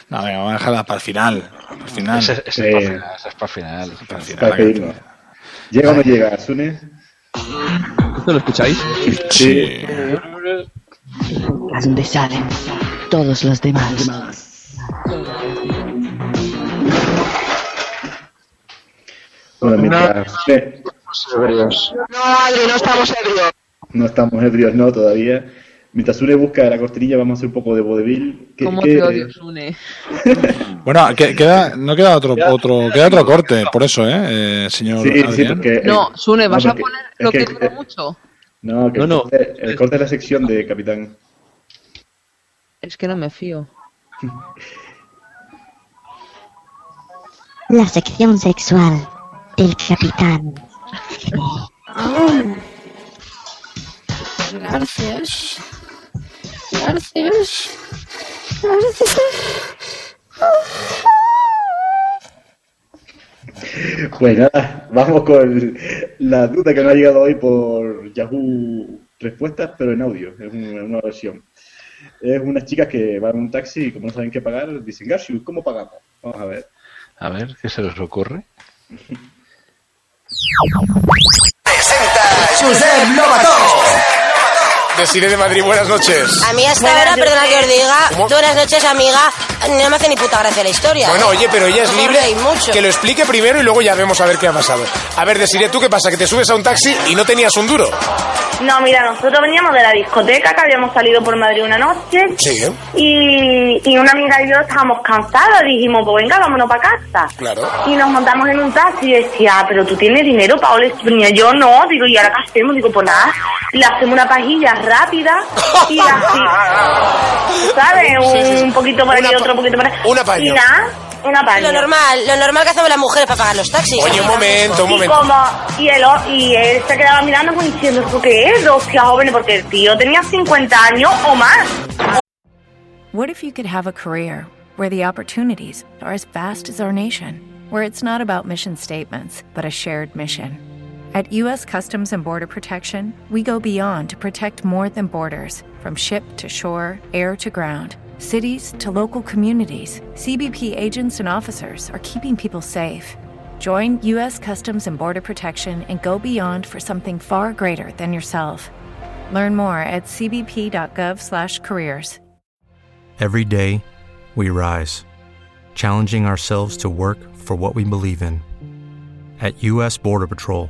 No, venga, vamos a dejarla para el final. Para el final. Ese, ese es para el final. es para el final. Para el final, que-. ¿Llega o no llega, Sune? ¿Esto lo escucháis? Sí. A donde salen todos los demás. Bueno, mientras Sune- No, Adri, no estamos ebrios. no estamos ebrios, no, todavía. Mientras Sune busca la cortinilla, vamos a hacer un poco de vodevil. ¿Qué- ¿Cómo qué- te odio, Sune? Bueno, que- queda, no queda otro, otro, queda otro corte, por eso, ¿eh, eh, señor Sí, sí, porque... No, Sune, ¿vas no, a porque- poner es lo que que- dura mucho? No, que No, el, no. Corte, el corte es la sección de Capitán. Es que no me fío. La sección sexual del capitán. Gracias. Gracias. Pues nada, vamos con la duda que nos ha llegado hoy por Yahoo Respuestas, pero en audio, es una, una versión. Es unas chicas que van en un taxi y como no saben qué pagar, dicen, Garcius, ¿cómo pagamos? Vamos a ver. A ver, ¿qué se les ocurre? Josep Lobato. Desiree de Madrid, buenas noches. A mí hasta ahora, perdona que os diga, ¿Cómo? buenas noches amiga, no me hace ni puta gracia la historia. Bueno, oye, pero ella es libre. mucho. Que lo explique primero y luego ya vemos a ver qué ha pasado. A ver, Desiree, ¿tú qué pasa? ¿Que te subes a un taxi y no tenías un duro? No, mira, nosotros veníamos de la discoteca, que habíamos salido por Madrid una noche, Sí, ¿eh? y, y una amiga y yo estábamos cansadas, dijimos, pues venga, vámonos para casa. Claro. Y nos montamos en un taxi y decía, "Ah, pero tú tienes dinero, Paola. Y yo no, digo, ¿y ahora qué hacemos? Digo, pues nada, le hacemos una pajilla rápida y así, ¿sabes? Un, un poquito por aquí, otro poquito por aquí. una. Y nada, una paña. Lo normal, lo normal que hacemos las mujeres para pagar los taxis. Oye, un momento, un Y momento. como, y él, y él se quedaba mirando como diciendo, ¿esto qué es? Dos tías jóvenes, porque el tío tenía 50 años o más. What if you could have a career where the opportunities are as vast as our nation, where it's not about mission statements, but a shared mission? At U.S. Customs and Border Protection, we go beyond to protect more than borders from ship to shore, air to ground, cities to local communities. CBP agents and officers are keeping people safe. Join U.S. Customs and Border Protection and go beyond for something far greater than yourself. Learn more at cbp.gov/careers. Every day, we rise, challenging ourselves to work for what we believe in. At U.S. Border Patrol,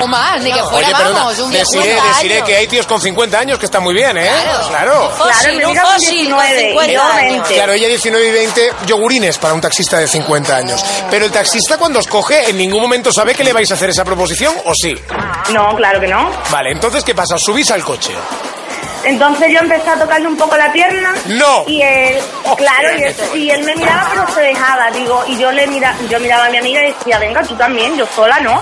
O más, ni que fuera, Oye, perdona, vamos, un viejo Desiree, de Desiree, años. que hay tíos con 50 años que están muy bien, ¿eh? Claro. Claro, me diga con 19 y yo 20. Claro, ella 19 y 20 yogurines para un taxista de 50 años. Pero el taxista cuando os coge en ningún momento sabe que le vais a hacer esa proposición o sí. No, claro que no. Vale, entonces ¿qué pasa? ¿Os subís al coche? Entonces yo empecé a tocarle un poco la pierna. ¡No! Y él, claro, y él, y él me miraba pero se dejaba, digo, y yo le mira, yo miraba a mi amiga y decía, venga, tú también, yo sola, ¿no?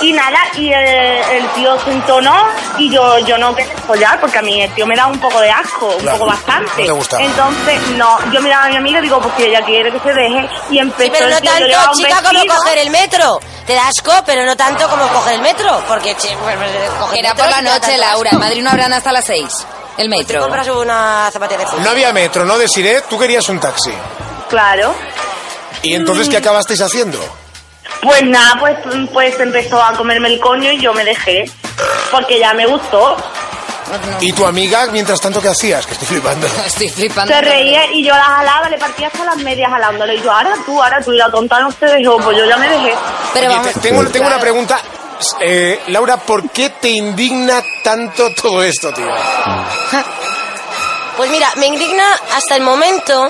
Y nada, y el, el tío se entonó y yo, yo no quería follar porque a mí el tío me da un poco de asco, un Claro, poco bastante. no te gustaba. Entonces, no, yo miraba a mi amiga y digo, pues si ella quiere que se deje. Y empezó Sí, pero el no tío, yo llevaba tanto, un chica, como vestido. coger el metro. Te da asco, pero no tanto como coger el metro. Porque, che, pues, pues, coger Era metro por la sí te da noche, tanto Laura. asco. En Madrid no habrán hasta las seis. El Te metro. compras una zapatilla de fútbol. No había metro, ¿no, Desiree? Tú querías un taxi. Claro. ¿Y entonces qué acabasteis haciendo? Pues nada, pues, pues empezó a comerme el coño y yo me dejé. Porque ya me gustó. ¿Y tu amiga, mientras tanto, qué hacías? Que estoy flipando. Estoy flipando. Se reía y yo la jalaba, le partía hasta las medias jalándole. Y yo, ahora tú, ahora tú, y la tonta no se dejó, pues yo ya me dejé. Oye, te- tengo, tengo una pregunta. Eh, Laura, ¿por qué te indigna tanto todo esto, tío? Pues mira, me indigna hasta el momento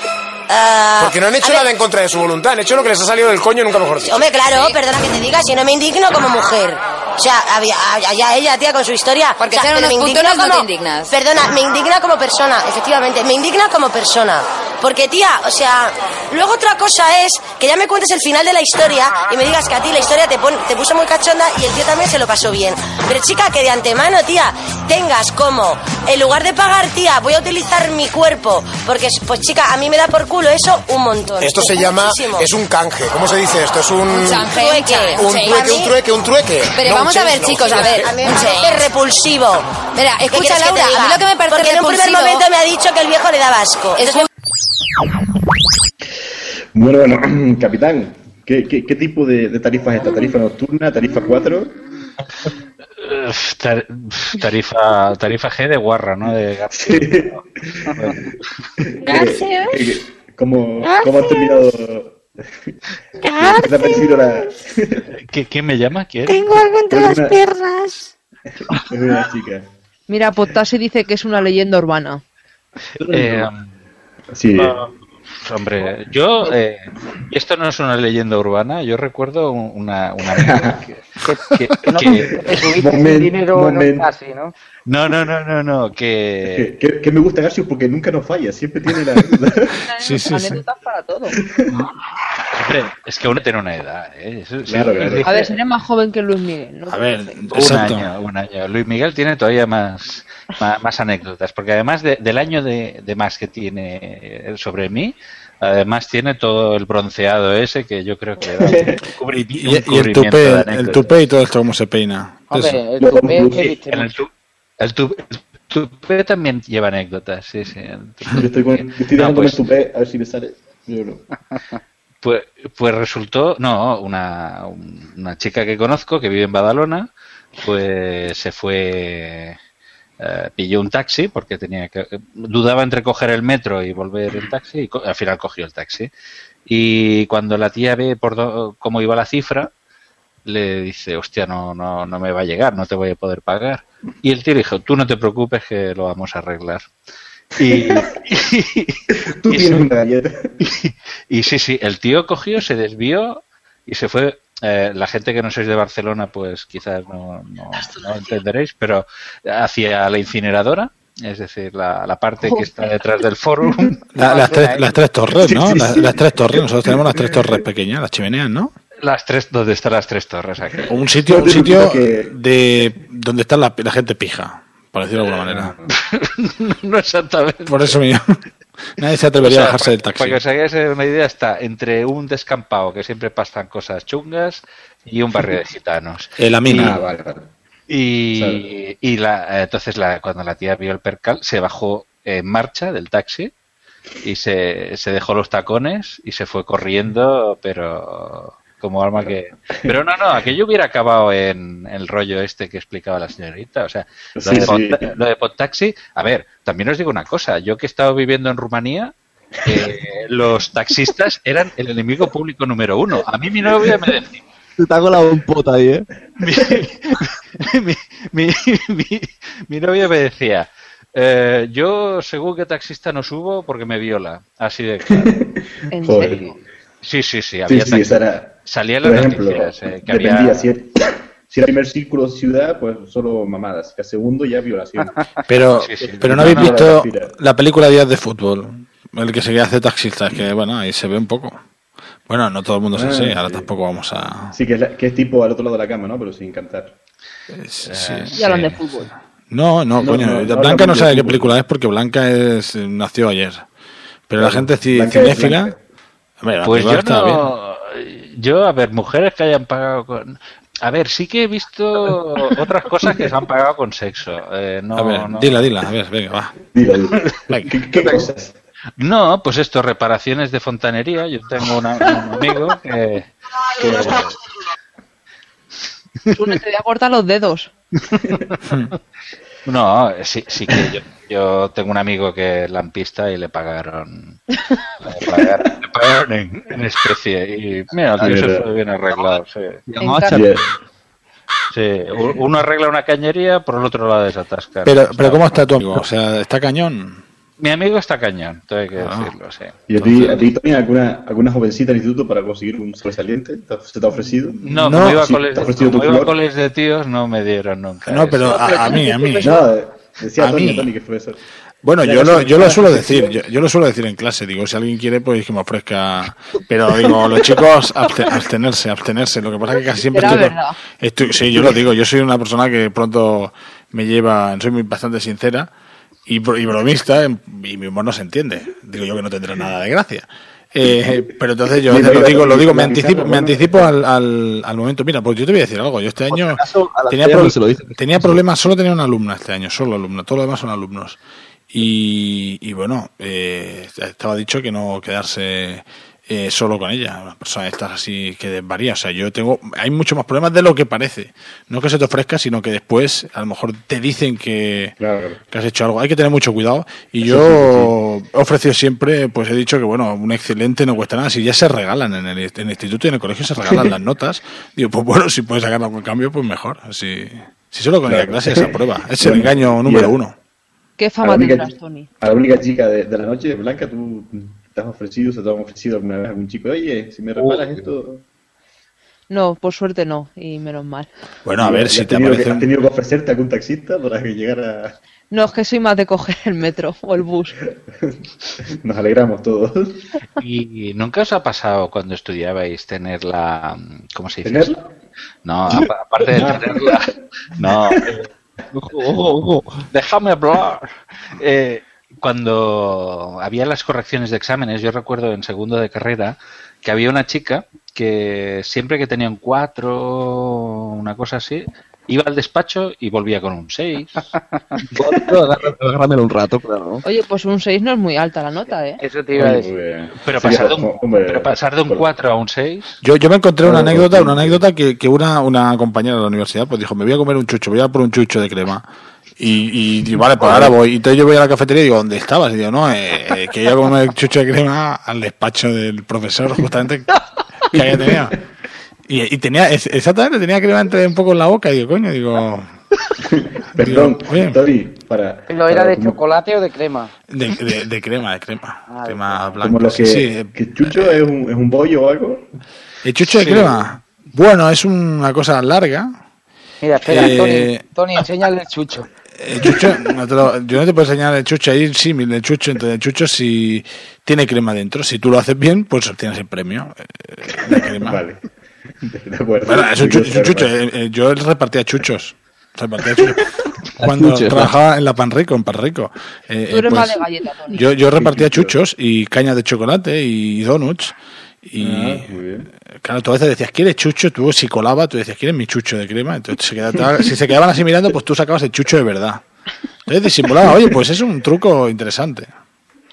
Ah, Porque no han hecho a ver, nada en contra de su voluntad, han hecho lo que les ha salido del coño, nunca mejor dicho. Hombre, claro, perdona que te diga, si no me indigno como mujer. O sea, había, allá ella, tía, con su historia. Porque o sea, unos me indigna putones, no te como- indignas. Perdona, me indigna como persona, efectivamente, me indigna como persona. Porque, tía, o sea, luego otra cosa es que ya me cuentes el final de la historia y me digas que a ti la historia te, pon- te puso muy cachonda y el tío también se lo pasó bien. Pero, chica, que de antemano, tía, tengas como, en lugar de pagar, tía, voy a utilizar mi cuerpo. Porque, pues, chica, a mí me da por culo eso un montón. Esto se llama, Muchísimo. es un canje, ¿cómo se dice esto? Es un... Un change, un trueque, un trueque, un trueque. Pero No, vamos a change, ver, no. chicos, a ver. A mí me un parece change. repulsivo. Mira, ¿Qué escucha, Laura, a mí lo que me parece Porque en un primer repulsivo- momento me ha dicho que el viejo le daba asco. Entonces, Bueno, bueno, capitán, ¿qué, qué, qué tipo de, de tarifa es esta? ¿Tarifa nocturna? ¿Tarifa 4? Uf, tar- tarifa, tarifa G de guarra, ¿no? De Eh, eh, ¿Cómo, ¿Cómo has terminado? ¿Qué te ha parecido la...? ¿Qué, ¿Quién me llama? ¿Quién? Tengo algo entre las una- piernas. Es una chica. Mira, Potasi dice que es una leyenda urbana. Eh, Sí. ah, hombre, yo. Eh, y esto no es una leyenda urbana. Yo recuerdo un- una. una que, que- No, que- Moment, dinero ¿no? no, no, no, no, no. Que. Que, que- que me gusta Garcius porque nunca nos falla, siempre tiene la... Sí, sí, sí. Anécdotas para todo. hombre, es que uno tiene una edad. ¿eh? Eso- sí, Claro, claro. A ver, seré más joven que Luis Miguel. ¿no? A ver, Un exacto. año, un año. Luis Miguel tiene todavía más, más, más anécdotas, porque además de- del año de, de más que tiene eh, sobre mí, además tiene todo el bronceado ese que yo creo que da un Y, el tupé, el tupé y todo esto cómo se peina. Hombre, el tupé que viste En el, tu- el tu- el tupé también lleva anécdotas, sí, sí. el. Yo estoy, con, yo estoy No, dejándome pues- el tupé, a ver si me sale. Yo no. Pues, pues resultó, no, una, un- una chica que conozco que vive en Badalona, pues se fue, eh, pilló un taxi porque tenía que, dudaba entre coger el metro y volver en taxi y al final cogió el taxi. Y cuando la tía ve por cómo iba la cifra, le dice, hostia, no, no, no me va a llegar, no te voy a poder pagar. Y el tío dijo, tú no te preocupes que lo vamos a arreglar. Y, Tú y tienes se- una galleta. y sí, sí, el tío cogió, se desvió y se fue. eh, la gente que no sois de Barcelona, pues quizás no, no, no entenderéis, pero hacia la incineradora, es decir, la, la parte que está detrás del foro. La- las, tres, las tres torres, ¿no? Las, las tres torres. Nosotros tenemos las tres torres pequeñas, las chimeneas, ¿no? Las tres, donde están las tres torres aquí. Un sitio, un sitio que- de donde está la, la gente pija, por decirlo de alguna manera. no exactamente. Por eso mismo. Nadie se atrevería O sea, a bajarse del Para taxi. que os hagáis una idea, está entre un descampado que siempre pasan cosas chungas y un barrio de gitanos. Eh, la mina. Ah, vale, vale. Y, y la, entonces la, cuando la tía vio el percal, se bajó en marcha del taxi y se, se dejó los tacones y se fue corriendo, pero como alma que... Pero no, no, aquello hubiera acabado en el rollo este que explicaba la señorita. O sea, lo, Sí, de, sí. Pod- lo de Podtaxi, a ver, también os digo una cosa, yo que he estado viviendo en Rumanía, eh, los taxistas eran el enemigo público número uno. A mí mi novia me decía, Te hago la bompota ahí, ¿eh? mi, mi, mi- mi novia me decía, eh, yo según que taxista no subo porque me viola. Así de claro. ¿En serio? Sí, sí, sí. Sí, Había sí, taxi- esa era... Salía en Por las ejemplo, noticias eh, que dependía. había... Si, era, si era primer círculo ciudad, pues solo mamadas. Que a segundo ya violación. Pero, Sí, sí. pero no No, habéis visto la película Días de Fútbol, el que se hace taxista, que bueno, ahí se ve un poco. Bueno, no todo el mundo es Ah, así, ahora sí. tampoco vamos a... Sí, que es, la- que es tipo al otro lado de la cama, ¿no? Pero sin cantar. Sí. Y hablan de fútbol. No, no, No, coño, no, no Blanca no sabe qué película es porque Blanca es nació ayer. Pero la gente es cinéfila... Hombre, Pues yo está bien. no... Yo, a ver, mujeres que hayan pagado con... A ver, sí que he visto otras cosas que se han pagado con sexo. Eh, no, a ver, no- dila, dila, a ver, venga, va. Venga. ¿Qué, qué cosas? No, pues esto, reparaciones de fontanería. Yo tengo una- un amigo que, que- Tú no te voy a cortar los dedos. No, sí, sí que yo, yo tengo un amigo que es lampista y le pagaron, le pagaron, le pagaron en, en especie y mira, el Ah, tío se fue bien arreglado. Sí. Sí, uno arregla una cañería, por el otro la desatasca. Pero, pero ¿cómo está tu amigo? O sea, ¿está cañón? Mi amigo está cañón, tengo que Ah. decirlo, sí. ¿Y a ti, a ti Tony, alguna, alguna jovencita del instituto para conseguir un sobresaliente? ¿Te- ¿Se te ha ofrecido? No, como iba a Sí, coles, ¿Te ha ofrecido como tu iba a coles de tíos, no me dieron nunca. No, eso. pero a, a mí, a mí. No, decía A Tony, mí. Tony, que es profesor. Bueno, yo lo, yo lo suelo decir, yo, yo lo suelo decir en clase, digo, si alguien quiere, pues que me ofrezca, pero digo, los chicos, abste- abstenerse, abstenerse, lo que pasa es que casi siempre estoy, estoy- sí, yo lo digo, yo soy una persona que pronto me lleva, soy muy bastante sincera y, y bromista, y mi humor no se entiende, digo yo que no tendrá nada de gracia. Eh, pero entonces yo lo digo, lo digo, me anticipo, me anticipo al, al, al momento. Mira, pues yo te voy a decir algo. Yo este año tenía, Pero pro- se lo dice. tenía problemas, solo tenía una alumna este año, solo alumna, todo lo demás son alumnos. Y, y bueno, eh, estaba dicho que no quedarse eh, solo con ella, una persona de estas así que varía. O sea, yo tengo, hay muchos más problemas de lo que parece. No que se te ofrezca, sino que después a lo mejor te dicen que, que has hecho algo. Hay que tener mucho cuidado. Y yo he ofrecido siempre, pues he dicho que bueno, un excelente no cuesta nada. Si ya se regalan en el, en el instituto y en el colegio, se regalan las notas. Digo, pues bueno, si puedes sacar algo en cambio, pues mejor. Si, si solo con la Claro. clase esa prueba. Es el engaño número uno. ¿Qué la fama tendrás, Tony? A la única chica de, de la noche, Blanca, ¿tú has ofrecido, se te ha ofrecido alguna vez algún chico? Oye, si me reparas esto... No, por suerte no, y menos mal. Bueno, a ver ¿Y si te tenido aparece que, un- ¿Has tenido que ofrecerte a algún taxista para que llegara? No, es que soy más de coger el metro o el bus. Nos alegramos todos. ¿Y nunca os ha pasado cuando estudiabais tener la... ¿Cómo se dice? ¿Tenerla? No, apa- aparte de tenerla... No. eh, Déjame hablar. Eh, cuando había las correcciones de exámenes, yo recuerdo en segundo de carrera que había una chica que siempre que tenía un 4, una cosa así, iba al despacho y volvía con un 6. Agárramelo un rato, claro. Oye, pues un 6 no es muy alta la nota, ¿eh? Eso te iba a decir. Pero pasar de un, pero pasar de un 4 a un 6. Yo, yo me encontré una anécdota, una anécdota que, que una, una compañera de la universidad pues dijo, me voy a comer un chucho, voy a por un chucho de crema. Y, y, y vale, pues ahora voy. Y entonces yo voy a la cafetería y digo, ¿dónde estabas? Y digo, no, eh, eh, que iba a comer el chucho de crema al despacho del profesor, justamente, que había tenido. Y, y tenía, es- exactamente, tenía crema entre un poco en la boca. Y digo, coño, digo, Perdón, Digo, oye. Tony, para... ¿Lo era para de como- chocolate o de crema? de, de, de crema, de crema. Ah, crema blanca. Como lo sí, que, sí. eh, que Chucho es un, es un bollo o algo. El chucho de Sí. crema. Bueno, es una cosa larga. Mira, espera, Eh, Tony, Tony, enséñale el chucho. El chucho, no te lo- yo no te puedo enseñar el chucho ahí, sí, el chucho, entonces el chucho si tiene crema dentro. Si tú lo haces bien, pues obtienes el premio eh, de crema. Vale. De acuerdo. Bueno, es un, chu- es un chucho. Eh, eh, yo repartía chuchos. Repartía chuchos. Cuando chuches, trabajaba en la Panrico, en Panrico. eh, Tú eres eh, más pues, de galleta, Tony. yo, yo repartía chuchos y cañas de chocolate y donuts. Y Ah, muy bien. claro, tú a veces decías, ¿quieres chucho? Tú si colaba, tú decías, ¿quieres mi chucho de crema? Entonces, se quedaba- si se quedaban así mirando, pues tú sacabas el chucho de verdad. Entonces disimulaba, oye, pues es un truco interesante.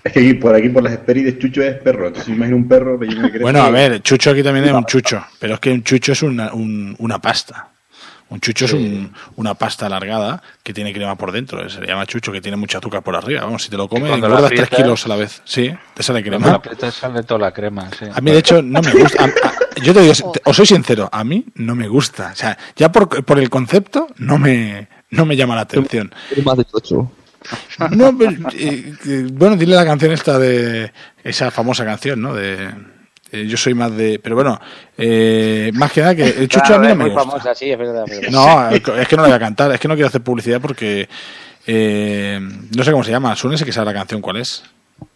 Es que aquí, por aquí, por las Hesperides, Chucho es perro. Entonces, imagino un perro relleno de crema. Bueno, a ver, chucho aquí también es un chucho, pero es que un chucho es una, un- una pasta. Un chucho es un- una pasta alargada que tiene crema por dentro. Se le llama chucho, que tiene mucho azúcar por arriba. Vamos, si te lo comes, engordas 3 aprietas- kilos a la vez. Sí, te sale la crema. aprietas sale toda la crema. Sí. A mí, de hecho, no me gusta. A- a- yo te digo, te- os soy sincero, a mí no me gusta. O sea, ya por, por el concepto no me, no me llama la atención. Más de chocho. No, pero, eh, bueno, dile la canción esta de esa famosa canción, ¿no? De eh, yo soy más de, pero bueno, eh, más que nada que el chucho Claro, a mí no es me muy gusta. famosa, sí, es verdad. es verdad. No, es que no la voy a cantar, es que no quiero hacer publicidad porque eh, no sé cómo se llama. Sune sé que sabe la canción cuál es.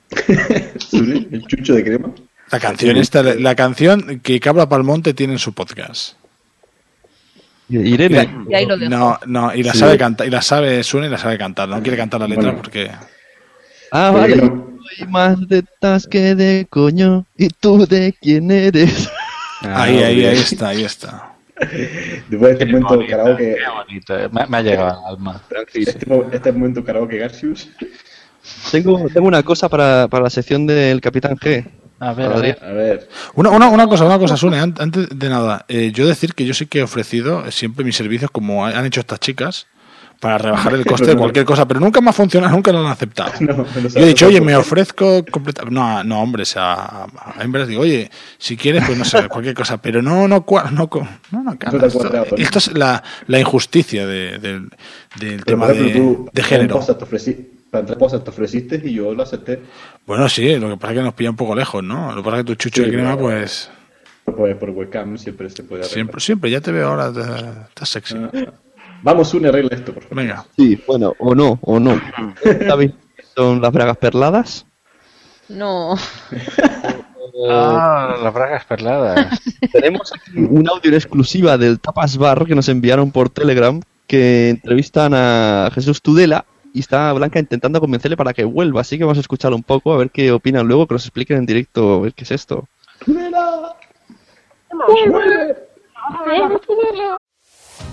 Sune, El Chucho de crema. La canción esta, la, la canción que Cabra Palmonte tiene en su podcast. Irene. Y ahí lo dejo. No, no, y la Sí. sabe cantar, y la sabe Sune y la sabe cantar. No quiere cantar la letra Bueno. porque Ah, vale. Soy más de tas que de coño. ¿Y tú de quién eres? Ah, ahí, ahí, ahí está, ahí está. Después de este Qué momento bonito, karaoke, qué bonito. Me, me ha llegado al alma. este, este momento karaoke Garcius. Tengo, tengo una cosa para, para la sección del Capitán G. A ver, a Adrián. ver. A ver, Una, una, una cosa, una cosa, Sune, an- antes de nada, eh, yo decir que yo sí que he ofrecido siempre mis servicios como ha- han hecho estas chicas para rebajar el coste de cualquier cosa, pero nunca me ha funcionado, nunca lo han aceptado. no, Yo he dicho, oye, me ofrezco completa... No, no, hombre, o sea, a a hembras digo, oye, si quieres, pues no sé, cualquier cosa, pero no, no, no, no, no, ha esto, esto es la, la injusticia de- del, del Pero, tema ejemplo, de, tú de género. Para entrar cosas te ofreciste y yo lo acepté. Bueno, sí, lo que pasa es que nos pilla un poco lejos, ¿no? Lo que pasa es que tu chucho Sí, de crema, pues. Pues por webcam siempre se puede arreglar. Siempre, siempre, ya te veo ahora, estás sexy. Vamos, une, arregla esto, por favor. Venga. Sí, bueno, o no, o no. ¿Sabéis son las bragas perladas? No. Ah, las bragas perladas. Tenemos aquí un audio en exclusiva del Tapas Bar que nos enviaron por Telegram que entrevistan a Jesús Tudela y está Blanca intentando convencerle para que vuelva. Así que vamos a escucharlo un poco, a ver qué opinan luego, que nos expliquen en directo a ver qué es esto.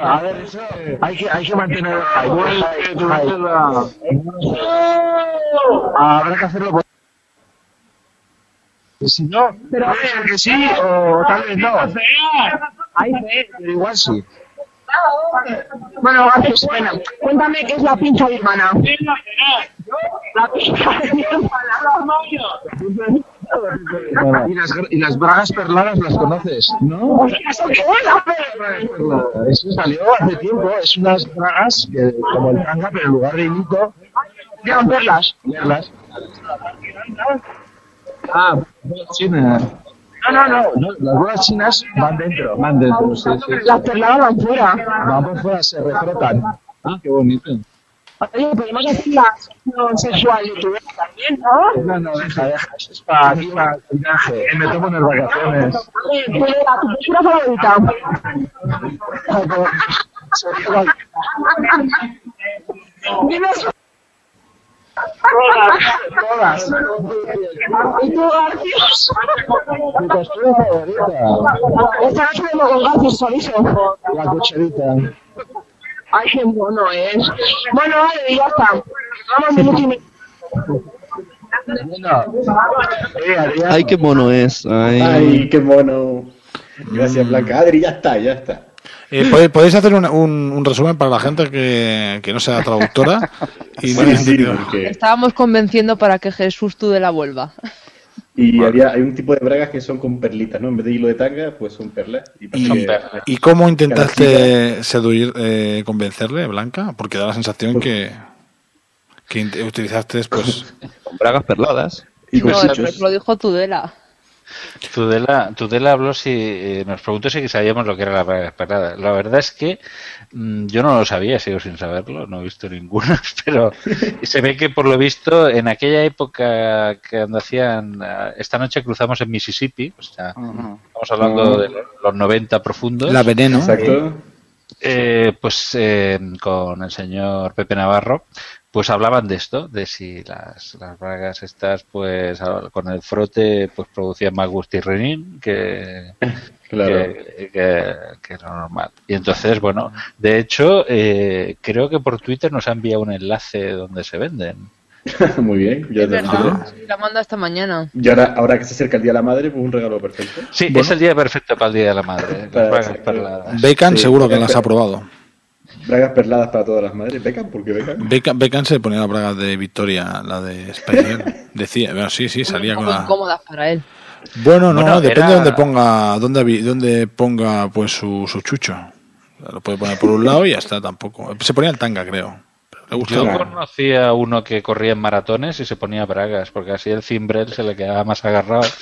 A ver, eso hay que, hay que mantener. Hay, Habrá que hacerlo por. Si no, pero a ver, que sí o tal vez no. Hay fe, pero igual sí. Bueno, García, bueno, cuéntame qué es la pincha birmana. La pincha de mi Y las, y las bragas perladas las conoces, ¿no? ¿Eso qué es? Eso salió hace tiempo. Es unas bragas que, como el tanga, pero en lugar de hilito, Llevan perlas. perlas. Ah, China. No, no, no, no, las bolas chinas van dentro, van dentro, sí, sí. Las perladas van fuera. Van por fuera, se refrotan. Ah, qué bonito. Oye, podemos hacer la sección sexual youtuber también, ¿no? No, no, deja, deja, eso es para aquí, para el viaje. Me tomo unas vacaciones. Oye, Tudela, tu postura favorita. Dime eso. Todas. ¿Y tú, Garcios? Mi postura favorita. Esta noche vengo con Garcios solito. La cucharita. Ay, qué mono es. Bueno, vale, ya está. Vamos minuto y medio. Ay, qué mono es. Ay, Ay, qué mono. Gracias, Blanca. Adri, ya está, ya está. Eh, ¿podéis, hacer un, un- un resumen para la gente que, que no sea traductora? Y no haya entendido. Estábamos convenciendo para que Jesús Tudela vuelva. Y había, hay un tipo de bragas que son con perlitas, ¿no? En vez de hilo de tanga, pues son perlas. Y, ¿Y, que- y cómo intentaste seduir, eh, convencerle, Blanca? Porque da la sensación que, que int- utilizaste, pues... Con bragas perladas. Y No, lo dijo Tudela. Tudela, Tudela habló si eh, nos preguntó si sabíamos lo que era la braga esperada. La verdad es que mm, yo no lo sabía, sigo sin saberlo, no he visto ninguna, pero se ve que por lo visto en aquella época que cuando hacían eh, esta noche cruzamos en Mississippi, o sea, estamos hablando de los, los 90 profundos. La veneno. Exacto. Eh, pues eh, con el señor Pepe Navarro, pues hablaban de esto, de si las, las bragas estas, pues con el frote, pues producían más gustirrenín que, Claro. que, que- que lo normal. Y entonces, bueno, de hecho, eh, creo que por Twitter nos ha enviado un enlace donde se venden. Muy bien, ya te. Sí, la manda esta mañana. Y ahora, ahora que se acerca el Día de la Madre, pues un regalo perfecto. Sí, es el día perfecto para el Día de la Madre. Las bragas perladas. Beckham Sí, seguro que las ha probado. Bragas perladas para todas las madres. Beckham, ¿por qué Beckham? Beckham, Beckham se ponía la braga de Victoria, la de Spider. Decía, bueno, sí, sí, salía con Muy la... incómodas para él. Bueno, no, Bueno, depende era- de dónde ponga, dónde, dónde ponga pues su, su chucho. Lo puede poner por un lado y ya está, tampoco. Se ponía el tanga, creo. Yo conocía a uno que corría en maratones y se ponía bragas, porque así el cimbrel se le quedaba más agarrado.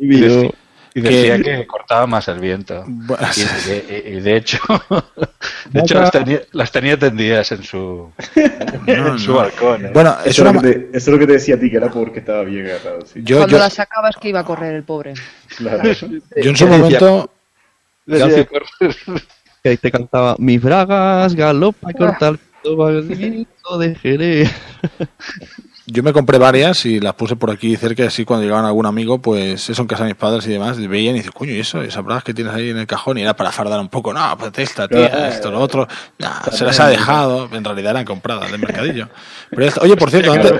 Vídeo. Y decía Que- que, cortaba más el viento. Y, de, y de hecho, de hecho las, tenía, las tenía tendidas en su, en su balcón. ¿eh? Bueno, es Eso, una es lo ma- que te, eso es lo que te decía a ti, que era porque estaba bien agarrado. Sí. yo, Cuando yo, la sacabas que iba a correr el pobre. Claro. yo en su ¿Qué decía? momento, García, que ahí te cantaba mis bragas, galopa, corta el de Jerez. Yo me compré varias y las puse por aquí cerca, así cuando llegaban algún amigo, pues eso en casa de mis padres y demás, y veían y dicen, coño, ¿y eso? Esas bragas que tienes ahí en el cajón, y era para fardar un poco, no, pues esta tía, esto, lo otro, nah, se las ha dejado, en realidad eran compradas del mercadillo. Pero oye, por cierto, antes,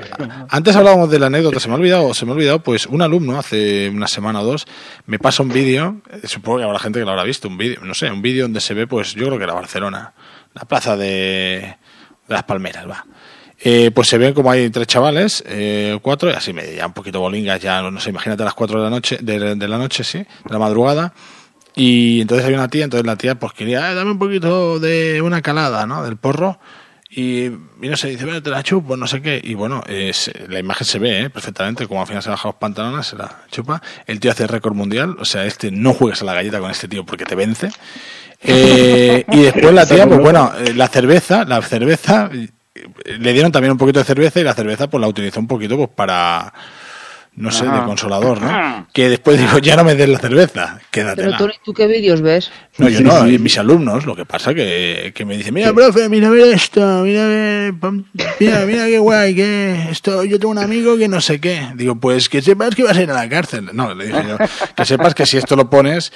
antes hablábamos de la anécdota, se me ha olvidado, se me ha olvidado, pues un alumno hace una semana o dos me pasa un vídeo, eh, supongo que habrá gente que lo habrá visto, un vídeo, no sé, un vídeo donde se ve, pues yo creo que era Barcelona, la plaza de, de las Palmeras, va. Eh, pues se ven como hay tres chavales, eh, cuatro, y así me, ya un poquito bolingas, ya no sé, imagínate a las cuatro de la noche, de, de la noche, sí, de la madrugada. Y entonces hay una tía, entonces la tía pues quería, "Eh, dame un poquito de una calada, ¿no? Del porro. Y, y no sé, dice, bueno, te la chupo, no sé qué. Y bueno, es- la imagen se ve ¿eh? perfectamente, como al final se baja los pantalones, se la chupa. El tío hace récord mundial, o sea, este no juegues a la galleta con este tío porque te vence. Eh, y después la tía, pues bueno, eh, la cerveza, la cerveza, eh, le dieron también un poquito de cerveza y la cerveza pues la utilizó un poquito pues para, no sé, de Ajá. consolador, ¿no? Que después digo, ya no me des la cerveza, Pero quédatela. tú, ¿tú qué vídeos ves? No, yo no, y mis alumnos, lo que pasa que, que me dicen, mira, profe, mira a ver esto, mira mira, mira qué guay, que esto, yo tengo un amigo que no sé qué. Digo, pues que sepas que vas a ir a la cárcel. No, le dije yo, que sepas que si esto lo pones,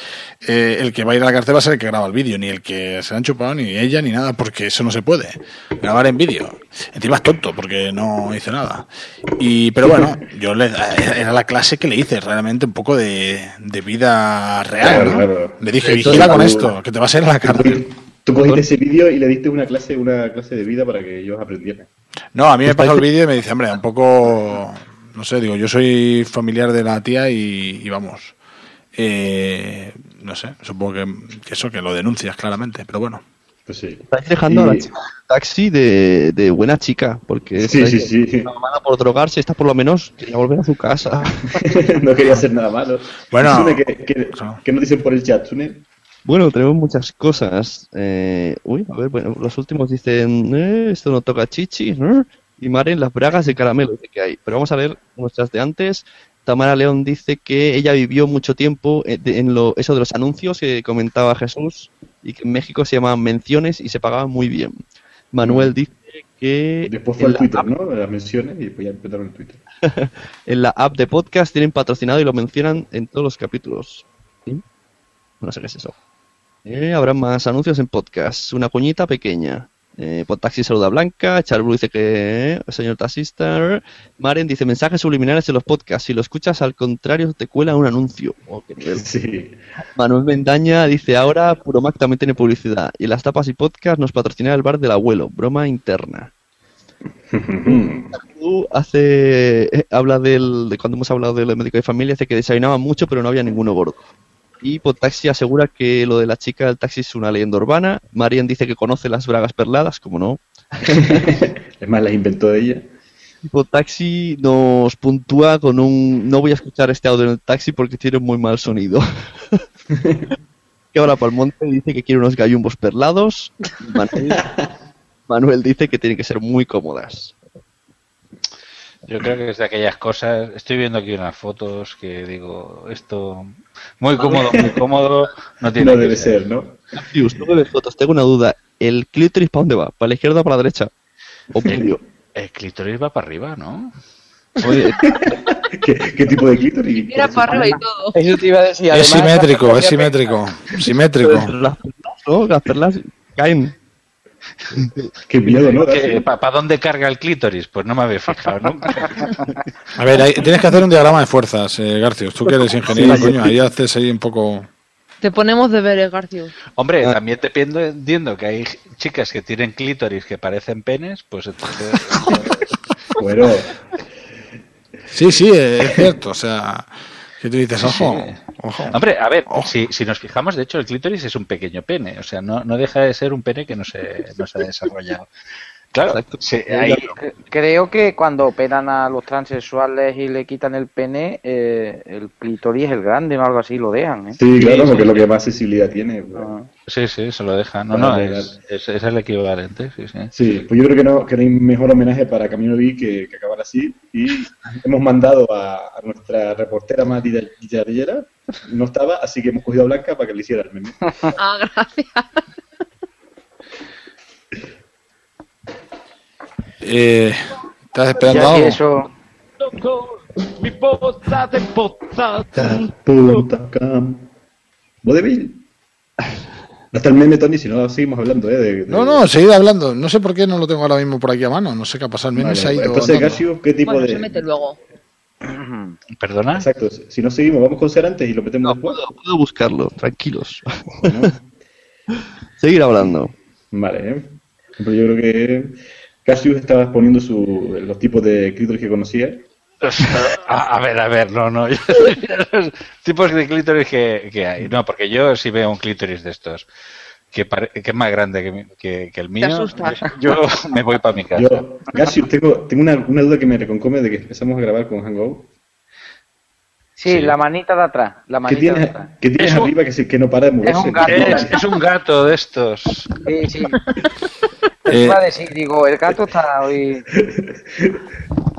eh, el que va a ir a la cárcel va a ser el que graba el vídeo, ni el que se le han chupado, ni ella, ni nada, porque eso no se puede. Grabar en vídeo. Encima es tonto, porque no hice nada. Y, pero bueno, yo le, era la clase que le hice, realmente un poco de, de vida real, ¿no? Claro, claro. Le dije, Entonces, vigila con tú- esto, que te vas a ir a la cárcel. Tú cogiste ese vídeo y le diste una clase, una clase de vida para que ellos aprendieran. No, a mí me pasó el vídeo y me dice, hombre, un poco, no sé, digo, yo soy familiar de la tía y, y vamos, eh, no sé, supongo que, que eso, que lo denuncias claramente, pero bueno. Pues sí. Estáis dejando a la chica taxi de, de buena chica, porque Sí, sí, sí. mala por drogarse, esta por lo menos quería volver a su casa. no quería hacer nada malo. Bueno. ¿qué, qué, qué nos dicen por el chat, Sune? Bueno, tenemos muchas cosas. Eh, uy, a ver, bueno, los últimos dicen, eh, esto no toca chichi, ¿eh? y Maren las bragas de caramelo que hay. Pero vamos a ver nuestras de antes. Tamara León dice que ella vivió mucho tiempo eh, en lo, eso de los anuncios que comentaba Jesús y que en México se llamaban menciones y se pagaban muy bien. Manuel dice que Después fue en el la Twitter, ¿no? Las menciones y después ya empezaron el Twitter. en la app de podcast tienen patrocinado y lo mencionan en todos los capítulos. ¿Sí? No sé qué es eso. Eh, habrá más anuncios en podcast. Una cuñita pequeña. Eh, Podtaxi saluda a Blanca. Charblu dice que. eh, señor taxista. Maren dice mensajes subliminales en los podcasts. Si lo escuchas al contrario, te cuela un anuncio. Oh. Sí. Manuel Mendaña dice ahora Puro Mac también tiene publicidad. Y las tapas y podcast nos patrocina el bar del abuelo. Broma interna. Hace eh, habla del de cuando hemos hablado del médico de familia dice que desayunaba mucho pero no había ninguno gordo y Potaxi asegura que lo de la chica del taxi es una leyenda urbana Marian dice que conoce las bragas perladas como no Es más, las inventó ella. y Potaxi nos puntúa con un no voy a escuchar este audio en el taxi porque tiene muy mal sonido que ahora Palmonte dice que quiere unos gallumbos perlados Manuel, Manuel dice que tienen que ser muy cómodas Yo creo que es de aquellas cosas. Estoy viendo aquí unas fotos que digo, esto muy cómodo, muy cómodo, no tiene No que debe ser, ¿no? Dios, no me fotos, tengo una duda. ¿El clítoris para dónde va? ¿Para la izquierda o para la derecha? O medio. El clítoris va para arriba, ¿no? Oye, ¿Qué, qué tipo de clítoris? Mira para arriba y todo. Eso te iba a decir. Es además, simétrico, la es simétrico, simétrico. las perlas, ¿no? Las perlas caen. Qué miedo, ¿no? ¿Para dónde carga el clítoris? Pues no me había fijado nunca. A ver, ahí- tienes que hacer un diagrama de fuerzas, eh, Garcios. Tú que eres ingeniero, Sí, coño, ahí haces ahí un poco... Te ponemos deberes, Garcio. Hombre, también te piendo- entiendo que hay chicas que tienen clítoris que parecen penes, pues entonces... Bueno, Sí, sí, eh, es cierto, o sea, que tú dices, ojo, ojo. Hombre, a ver, si, si nos fijamos, de hecho, el clítoris es un pequeño pene, o sea, no, no deja de ser un pene que no se, no se ha desarrollado. Claro, sí, ahí- Cre- Creo que cuando operan a los transexuales y le quitan el pene, eh, el clítoris es el grande o algo así, lo dejan. ¿eh? Sí, claro, porque es lo que más sensibilidad tiene. Sí, sí, se lo deja. No, no, es, es, es el equivalente, sí, sí. Sí, pues yo creo que no, que no hay mejor homenaje para Camino Vi que, que acabar así. Y hemos mandado a, a nuestra reportera más guillarillera, no estaba, así que hemos cogido a Blanca para que le hiciera el meme. Ah, gracias. Eh, ¿Estás esperando Ya algo? eso, Mi cam. Vodevil. Hasta el meme, Tony, si no seguimos hablando, ¿eh? De, de- No, no, seguid hablando. No sé por qué no lo tengo ahora mismo por aquí a mano. No sé qué ha pasado. El meme Vale, se ha ido. entonces. Casio, ¿qué tipo Bueno, de...? se mete luego. ¿Perdona? Exacto, si no seguimos, vamos con ser antes y lo metemos después. Puedo buscarlo, tranquilos. Seguir hablando. Vale, ¿eh? Pero yo creo que Cassius estaba exponiendo su, los tipos de clítoris que conocía. A, a ver, a ver, no, no. Los tipos de clítoris que, que hay. No, porque yo sí veo un clítoris de estos que, pare- que es más grande que, que, que el mío. asustas. Yo me voy para mi casa. Yo, Cassius, tengo, tengo una, una duda que me reconcome de que empezamos a grabar con Hangout. sí, la manita de atrás. La ¿Qué manita de tienes, atrás. qué tienes Es un- arriba que, se- que no para de moverse? un gato. Es, es un gato de estos. Sí, sí. Eh, Iba a decir, digo, el gato está hoy.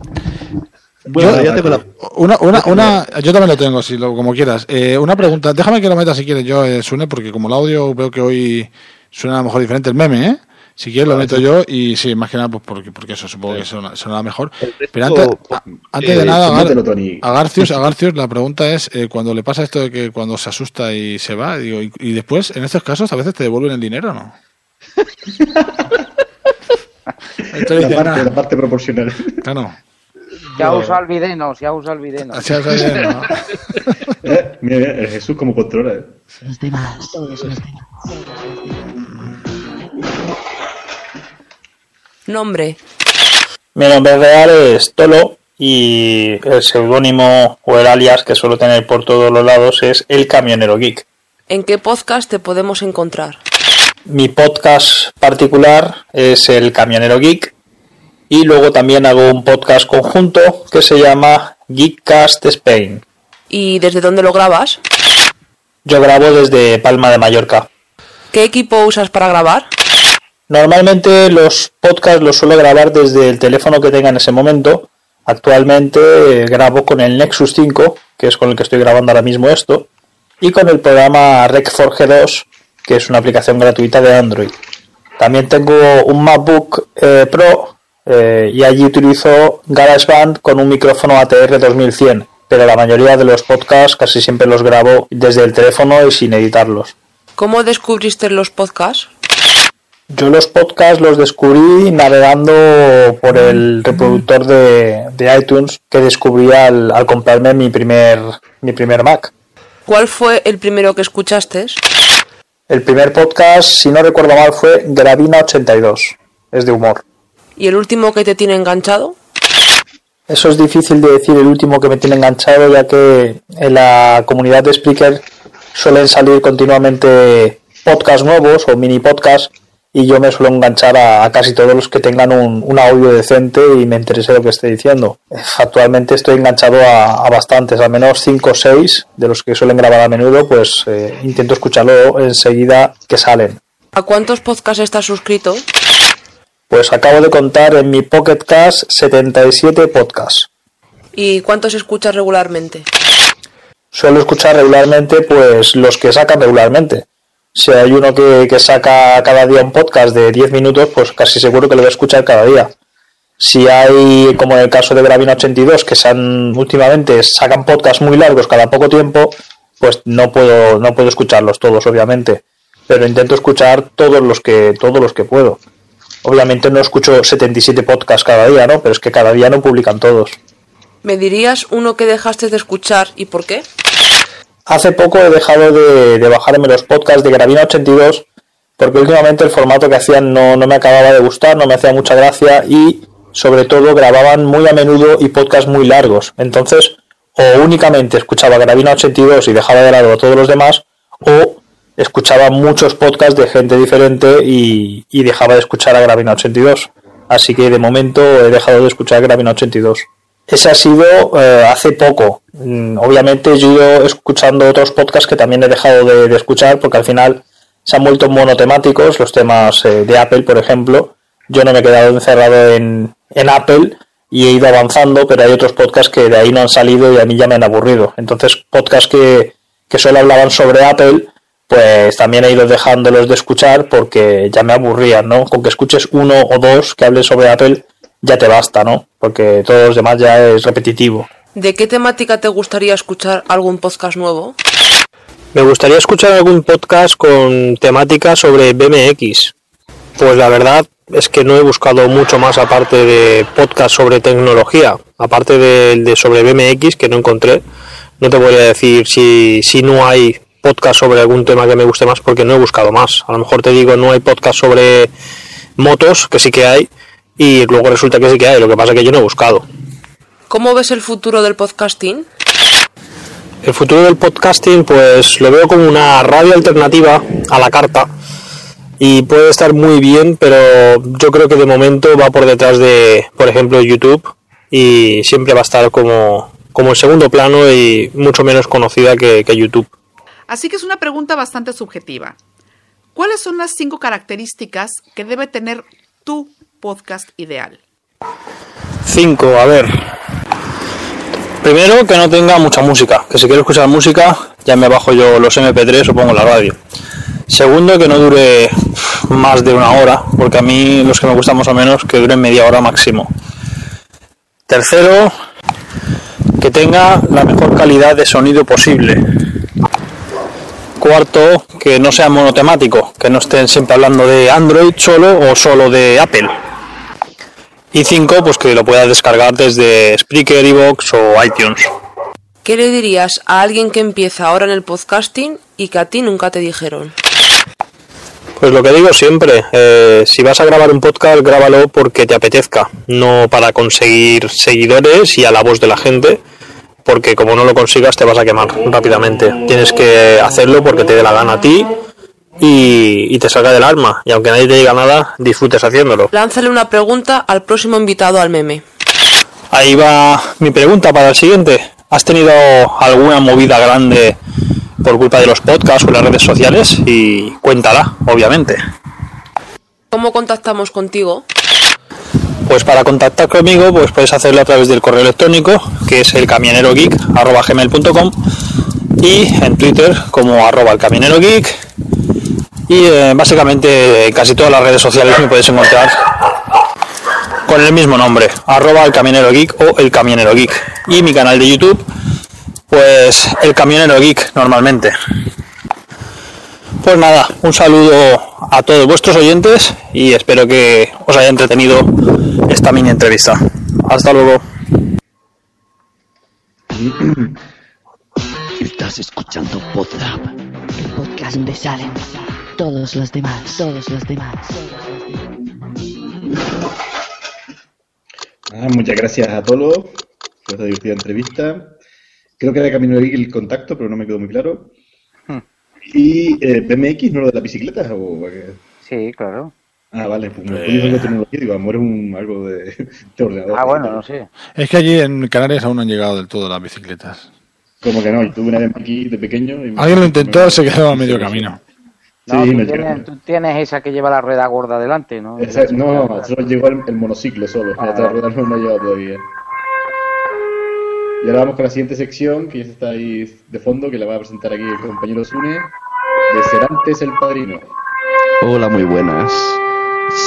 Yo- ya tengo la- una, una, una, yo también lo tengo, si lo, como quieras. Eh, una pregunta, déjame que lo meta si quieres yo, eh, Sune, porque como el audio veo que hoy suena a lo mejor diferente el meme, ¿eh? Si quieres lo meto yo y sí, más que nada pues porque, porque eso supongo que suena, sonará mejor. Pero antes, a- antes Eh, de nada, a, Gar- a Garcius, a Garcius, la pregunta es, eh, cuando le pasa esto de que cuando se asusta y se va, digo, y, y después, en estos casos, a veces te devuelven el dinero, ¿no? Esto La parte, la parte proporcional. Claro. Se ha usado el videno. Así es, así es, ¿no? Eh, mira, mira, el Jesús como controla. ¿eh? Los demás, todos los demás. Nombre. Mi nombre real es Tolo y el seudónimo o el alias que suelo tener por todos los lados es El Camionero Geek. ¿En qué podcast te podemos encontrar? Mi podcast particular es El Camionero Geek y luego también hago un podcast conjunto que se llama Geekcast Spain. ¿Y desde dónde lo grabas? Yo grabo desde Palma de Mallorca. ¿Qué equipo usas para grabar? Normalmente los podcasts los suelo grabar desde el teléfono que tenga en ese momento. Actualmente eh, grabo con el Nexus 5, que es con el que estoy grabando ahora mismo esto, y con el programa Rec4 G2, que es una aplicación gratuita de Android. También tengo un MacBook eh, Pro eh, y allí utilizo GarageBand con un micrófono ATR 2100, pero la mayoría de los podcasts casi siempre los grabo desde el teléfono y sin editarlos. ¿Cómo descubriste los podcasts? Yo los podcasts los descubrí navegando por el reproductor de, de iTunes que descubrí al, al comprarme mi primer, mi primer Mac. ¿Cuál fue el primero que escuchaste? El primer podcast, si no recuerdo mal, fue Gravina 82. Es de humor. ¿Y el último que te tiene enganchado? Eso es difícil de decir el último que me tiene enganchado, ya que en la comunidad de Spreaker suelen salir continuamente podcasts nuevos o mini podcasts y yo me suelo enganchar a, a casi todos los que tengan un, un audio decente y me interese lo que esté diciendo. Actualmente estoy enganchado a, a bastantes, al menos 5 o 6 de los que suelen grabar a menudo, pues eh, intento escucharlo enseguida que salen. ¿A cuántos podcasts estás suscrito? Pues acabo de contar en mi Pocket Cast 77 podcasts. ¿Y cuántos escuchas regularmente? Suelo escuchar regularmente pues los que sacan regularmente. Si hay uno que, que saca cada día un podcast de 10 minutos, pues casi seguro que lo voy a escuchar cada día. Si hay, como en el caso de Gravina 82, que sean, últimamente sacan podcasts muy largos cada poco tiempo, pues no puedo, no puedo escucharlos todos, obviamente. Pero intento escuchar todos los que, todos los que puedo. Obviamente no escucho 77 podcasts cada día, ¿no? Pero es que cada día no publican todos. ¿Me dirías uno que dejaste de escuchar y por qué? Hace poco he dejado de, de bajarme los podcasts de Gravina 82 porque últimamente el formato que hacían no, no me acababa de gustar, no me hacía mucha gracia y sobre todo grababan muy a menudo y podcasts muy largos. Entonces, o únicamente escuchaba Gravina 82 y dejaba de lado a todos los demás, o escuchaba muchos podcasts de gente diferente y, y dejaba de escuchar a Gravina 82. así que de momento he dejado de escuchar Gravina 82. Ese ha sido eh, hace poco. Mm, Obviamente yo he escuchando otros podcasts que también he dejado de, de escuchar porque al final se han vuelto monotemáticos, los temas eh, de Apple, por ejemplo. Yo no me he quedado encerrado en, en Apple y he ido avanzando, pero hay otros podcasts que de ahí no han salido y a mí ya me han aburrido. Entonces, podcasts que, que solo hablaban sobre Apple, pues también he ido dejándolos de escuchar porque ya me aburrían, ¿no? Con que escuches uno o dos que hablen sobre Apple ya te basta, ¿no? Porque todos los demás ya es repetitivo. ¿De qué temática te gustaría escuchar algún podcast nuevo? Me gustaría escuchar algún podcast con temática sobre BMX. Pues la verdad es que no he buscado mucho más aparte de podcast sobre tecnología, aparte del de sobre BMX que no encontré. No te podría decir si, si no hay podcast sobre algún tema que me guste más porque no he buscado más. A lo mejor te digo no hay podcast sobre motos, que sí que hay, y luego resulta que sí que hay, lo que pasa es que yo no he buscado. ¿Cómo ves el futuro del podcasting? El futuro del podcasting, pues lo veo como una radio alternativa a la carta y puede estar muy bien, pero yo creo que de momento va por detrás de, por ejemplo, YouTube y siempre va a estar como, como en segundo plano y mucho menos conocida que, que YouTube. Así que es una pregunta bastante subjetiva. ¿Cuáles son las cinco características que debe tener tu podcast ideal? 5, a ver. Primero, que no tenga mucha música. Que si quiero escuchar música, ya me bajo yo los MP3 o pongo la radio. Segundo, que no dure más de una hora, porque a mí los que me gustan más o menos que duren media hora máximo. Tercero, que tenga la mejor calidad de sonido posible. Cuarto, que no sea monotemático, que no estén siempre hablando de Android solo o solo de Apple. Y cinco, pues que lo puedas descargar desde Spreaker, iVoox o iTunes. ¿Qué le dirías a alguien que empieza ahora en el podcasting y que a ti nunca te dijeron? Pues lo que digo siempre, eh, si vas a grabar un podcast, grábalo porque te apetezca, no para conseguir seguidores y a la voz de la gente, porque como no lo consigas te vas a quemar rápidamente. Tienes que hacerlo porque te dé la gana a ti y, y te salga del alma, y aunque nadie te diga nada, disfrutes haciéndolo. Lánzale una pregunta al próximo invitado al meme. Ahí va mi pregunta para el siguiente. ¿Has tenido alguna movida grande por culpa de los podcasts o las redes sociales? Y cuéntala, obviamente. ¿Cómo contactamos contigo? Pues para contactar conmigo, pues puedes hacerlo a través del correo electrónico, que es el camionerogeek.com y en Twitter como arroba el camionero geek y eh, básicamente en casi todas las redes sociales me puedes encontrar con el mismo nombre, arroba el camionero geek o el camionero geek. Y mi canal de YouTube, pues el camionero geek normalmente. Pues nada, un saludo a todos vuestros oyentes y espero que os haya entretenido esta mini entrevista. Hasta luego. Estás escuchando Podrap, el podcast donde salen todos los demás, todos los demás. Ah, muchas gracias a todos por esta divertida entrevista. Creo que era camino el contacto, pero no me quedó muy claro. ¿Y eh, BMX no lo de la bicicleta? O... Sí, claro. Ah, vale, pues me pones de tecnología, digo, amor es un, algo de, de ordenador. Ah, bueno, no sé. Es que allí en Canarias aún no han llegado del todo las bicicletas. Como que no, y tuve una BMX de pequeño. Y me- Alguien lo intentó, se quedó a medio camino. No, Sí, tú, me tienes, tú tienes esa que lleva la rueda gorda delante, ¿no? Esa- no, solo llegó el, el monociclo solo, la otra rueda no me ha llegado todavía. Y ahora vamos con la siguiente sección, que ya está ahí de fondo, que la va a presentar aquí el compañero Sune, de Serantes el Padrino. Hola, muy buenas.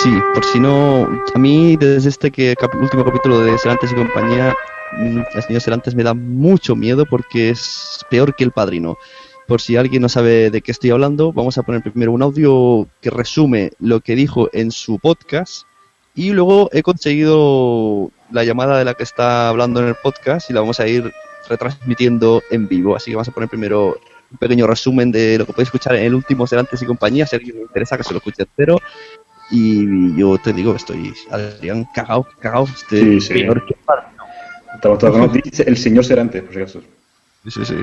Sí, por si no, a mí desde este que, cap- último capítulo de Serantes y compañía, mm, el señor Serantes me da mucho miedo porque es peor que el padrino. Por si alguien no sabe de qué estoy hablando, vamos a poner primero un audio que resume lo que dijo en su podcast y luego he conseguido la llamada de la que está hablando en el podcast y la vamos a ir retransmitiendo en vivo. Así que vamos a poner primero un pequeño resumen de lo que podéis escuchar en el último Serantes y compañía, si a alguien le interesa que se lo escuche entero. Y yo te digo estoy, Adrián, cagao, cagao. Este, Sí, sí. padrino. Estamos todos con el señor Serantes, por si acaso. Sí, sí, sí.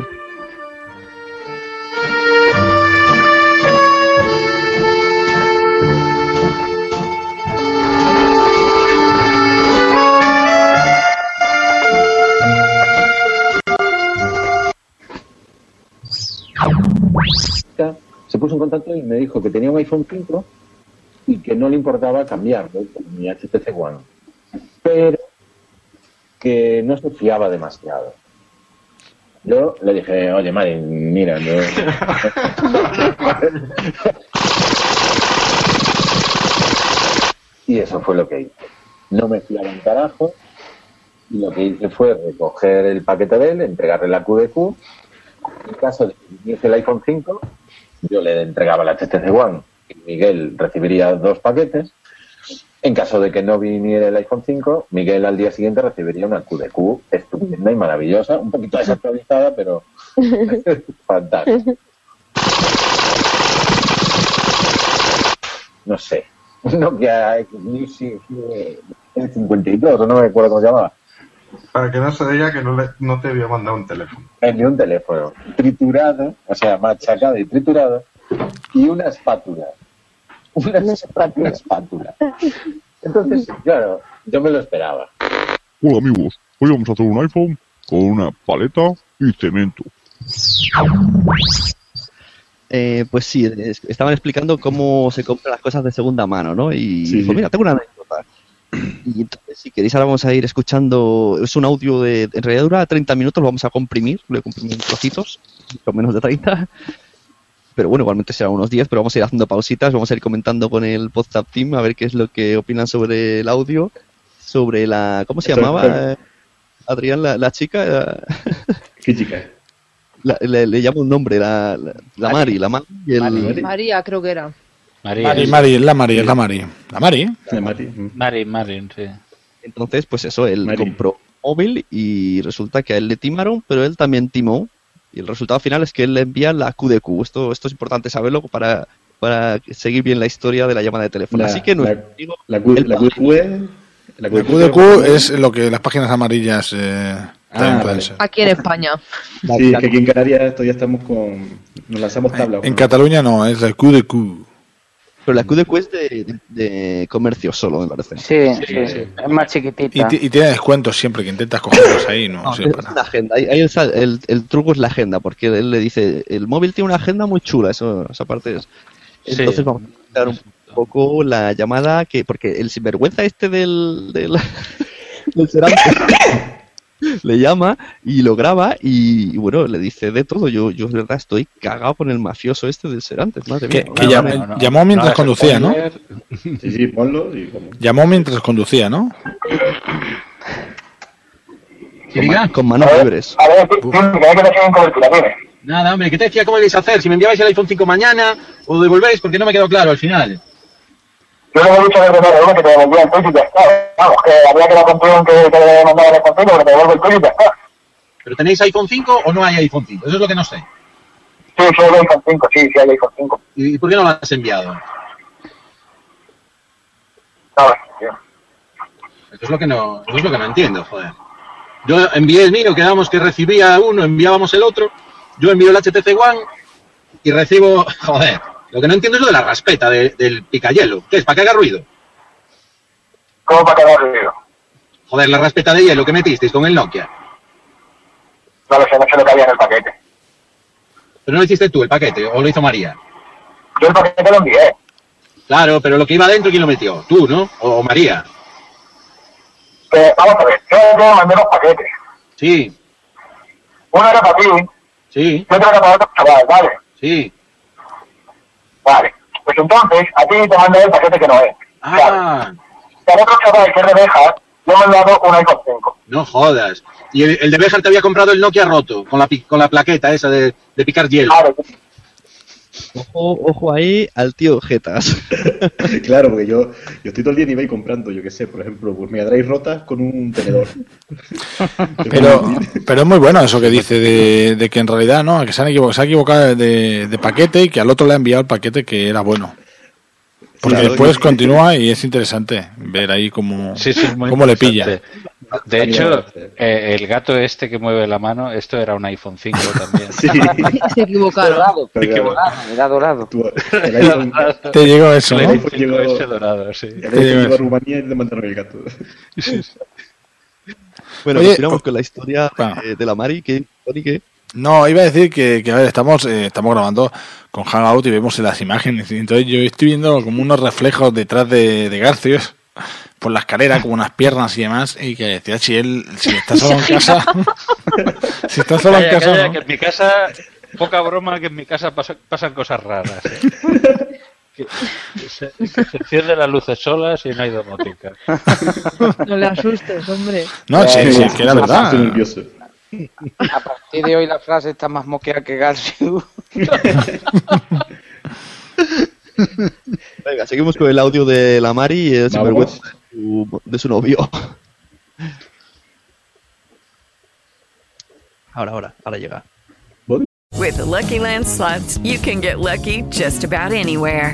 Contactó y me dijo que tenía un iPhone 5 y que no le importaba cambiarlo por mi HTC One. Pero que no se fiaba demasiado. Yo le dije, oye, Mari, mira, no... y eso fue lo que hice. No me fiaba un carajo y lo que hice fue recoger el paquete de él, entregarle la QDQ. En caso de que viniese el iPhone 5, yo le entregaba la HTC One y Miguel recibiría dos paquetes. En caso de que no viniera el iPhone 5, Miguel al día siguiente recibiría una QDQ estupenda y maravillosa, un poquito desactualizada, pero fantástica. No sé, Nokia Music eh, el 52, o no me acuerdo cómo se llamaba. Para que no se diga que no, le, no te había mandado un teléfono. Eh, Ni un teléfono. Triturado, o sea, machacado y triturado, y una espátula. Una, una espátula. Entonces, claro, yo me lo esperaba. Hola amigos, hoy vamos a hacer un iPhone con una paleta y cemento. Eh, pues sí, es- estaban explicando cómo se compran las cosas de segunda mano, ¿no? Y Sí, dijo, sí. mira, tengo una. Y entonces, si queréis, ahora vamos a ir escuchando. Es un audio de. En realidad dura 30 minutos, lo vamos a comprimir, lo he comprimido en trocitos, con menos de 30. Pero bueno, igualmente será unos 10, pero vamos a ir haciendo pausitas, vamos a ir comentando con el WhatsApp Team a ver qué es lo que opinan sobre el audio, sobre la. ¿Cómo se Esto- llamaba? eh, Adrián, la, la chica. ¿Qué chica? la- le, le llamo un nombre, la, la, la Mari, la Mari el. María, creo que era. María. Mari, Mari, es la Mari, es la Mari. La Mari. Mari, Mari, sí. Entonces, pues eso, él compró un móvil y resulta que a él le timaron, pero él también timó. Y el resultado final es que él le envía la QDQ. Esto, esto es importante saberlo para, para seguir bien la historia de la llamada de teléfono. La- Así que no, la- la Q- la QDQ es- la La QDQ QDQ es lo que las páginas amarillas eh, pueden ser. Aquí en España. Sí, es que aquí en Canarias todavía estamos con. Nos lanzamos tabla. En Cataluña no, es la QDQ. Pero la QDQ es de, de- de comercio solo, me parece. Sí, sí, sí. Es más chiquitita. Y, ti- y tiene descuentos siempre que intentas cogerlos ahí, ¿no? No, Sí, es para- una agenda. Ahí- ahí el, sal- el- el truco es la agenda, porque él le dice, el móvil tiene una agenda muy chula, eso, esa parte es. Sí. Entonces vamos a explicar un poco la llamada que, porque el sinvergüenza este del, del, del le llama y lo graba y, y bueno, le dice de todo. Yo, yo de verdad estoy cagado con el mafioso este del Serantes, madre Que, mía. que llam- llamó mientras conducía, ¿no? Sí, sí, ponlo y como. Llamó mientras conducía, ¿no? Con manos libres. A ver. Nada, hombre, ¿qué te decía cómo ibais a hacer? Si me enviabais el iPhone 5 mañana o devolvéis, porque no me quedó claro al final. Yo le he dicho luego que te devolvía el tuyo y ya está. Vamos, que habría que la que te le mandaba el iPhone 5, pero te devuelvo el tuyo y ya está. ¿Pero tenéis iPhone 5 o no hay iPhone 5? Eso es lo que no sé. Sí, sí hay iPhone 5, sí, sí hay iPhone 5. ¿Y por qué no lo has enviado? Eso es lo que no, eso es lo que no entiendo, joder. Yo envié el mío, quedamos que recibía uno, enviábamos el otro. Yo envío el HTC One y recibo, joder. Lo que no entiendo es lo de la raspeta de- del picayelo. ¿Qué es? ¿Para que haga ruido? ¿Cómo para que haga ruido? Joder, la raspeta de hielo que metisteis con el Nokia. No lo sé, no sé lo que había en el paquete. Pero no lo hiciste tú el paquete, o lo hizo María. Yo el paquete lo envié. Claro, pero lo que iba adentro, ¿quién lo metió? ¿Tú, no? ¿O, María? Que, vamos a ver, yo te mandé dos paquetes. Sí, Uno era para ti, sí, y otro era para otro chaval, ¿vale? sí. Vale. Pues entonces, a ti te mandé el paquete que no es. Ah, Para otro chaval que es de Beja, le he mandado un iPhone 5. no jodas. Y el, el de Béjar te había comprado el Nokia roto, con la, con la plaqueta esa de, de picar hielo. Ojo, ojo ahí al tío Jetas. Claro, porque yo, yo estoy todo el día en eBay comprando, yo qué sé, por ejemplo, pues me traéis rotas con un tenedor. Pero, pero es muy bueno eso que dice de, de que en realidad no, que se, han equivocado, se ha equivocado de, de paquete y que al otro le ha enviado el paquete que era bueno. Porque Claro, después continúa y es interesante ver ahí cómo, Sí, sí, cómo le pilla. De hecho, eh, el gato este que mueve la mano, esto era un iPhone 5 también. Se equivocaron. Dorado, Se equivocaron. era dorado. El iPhone, Te llegó eso, el ¿no? iPhone llegó, ese dorado, sí. el Te llegó a. Rumanía y le mandaron el gato. Bueno, Oye, continuamos con la historia de, de la Mari, que, Tony, que No, iba a decir que, que, a ver, estamos, eh, estamos grabando con Hangout y vemos las imágenes. Y entonces yo estoy viendo como unos reflejos detrás de, de Garcios por la escalera, como unas piernas y demás. Y que decía, si él, si está solo en casa, si está solo en casa. calla, ¿no? que en mi casa, poca broma, que en mi casa pasa- pasan cosas raras. ¿eh? que, que se, se encienden las luces solas y no hay domótica. No le asustes, hombre. No, sí, sí, que era verdad. Estoy nervioso. A partir de hoy la frase está más moqueada que Garciu. Venga, seguimos con el audio de la Mari y el Vamos. sinvergüenza de su, de su novio. Ahora, ahora, ahora llega. With the Lucky Land slots, you can get lucky just about anywhere.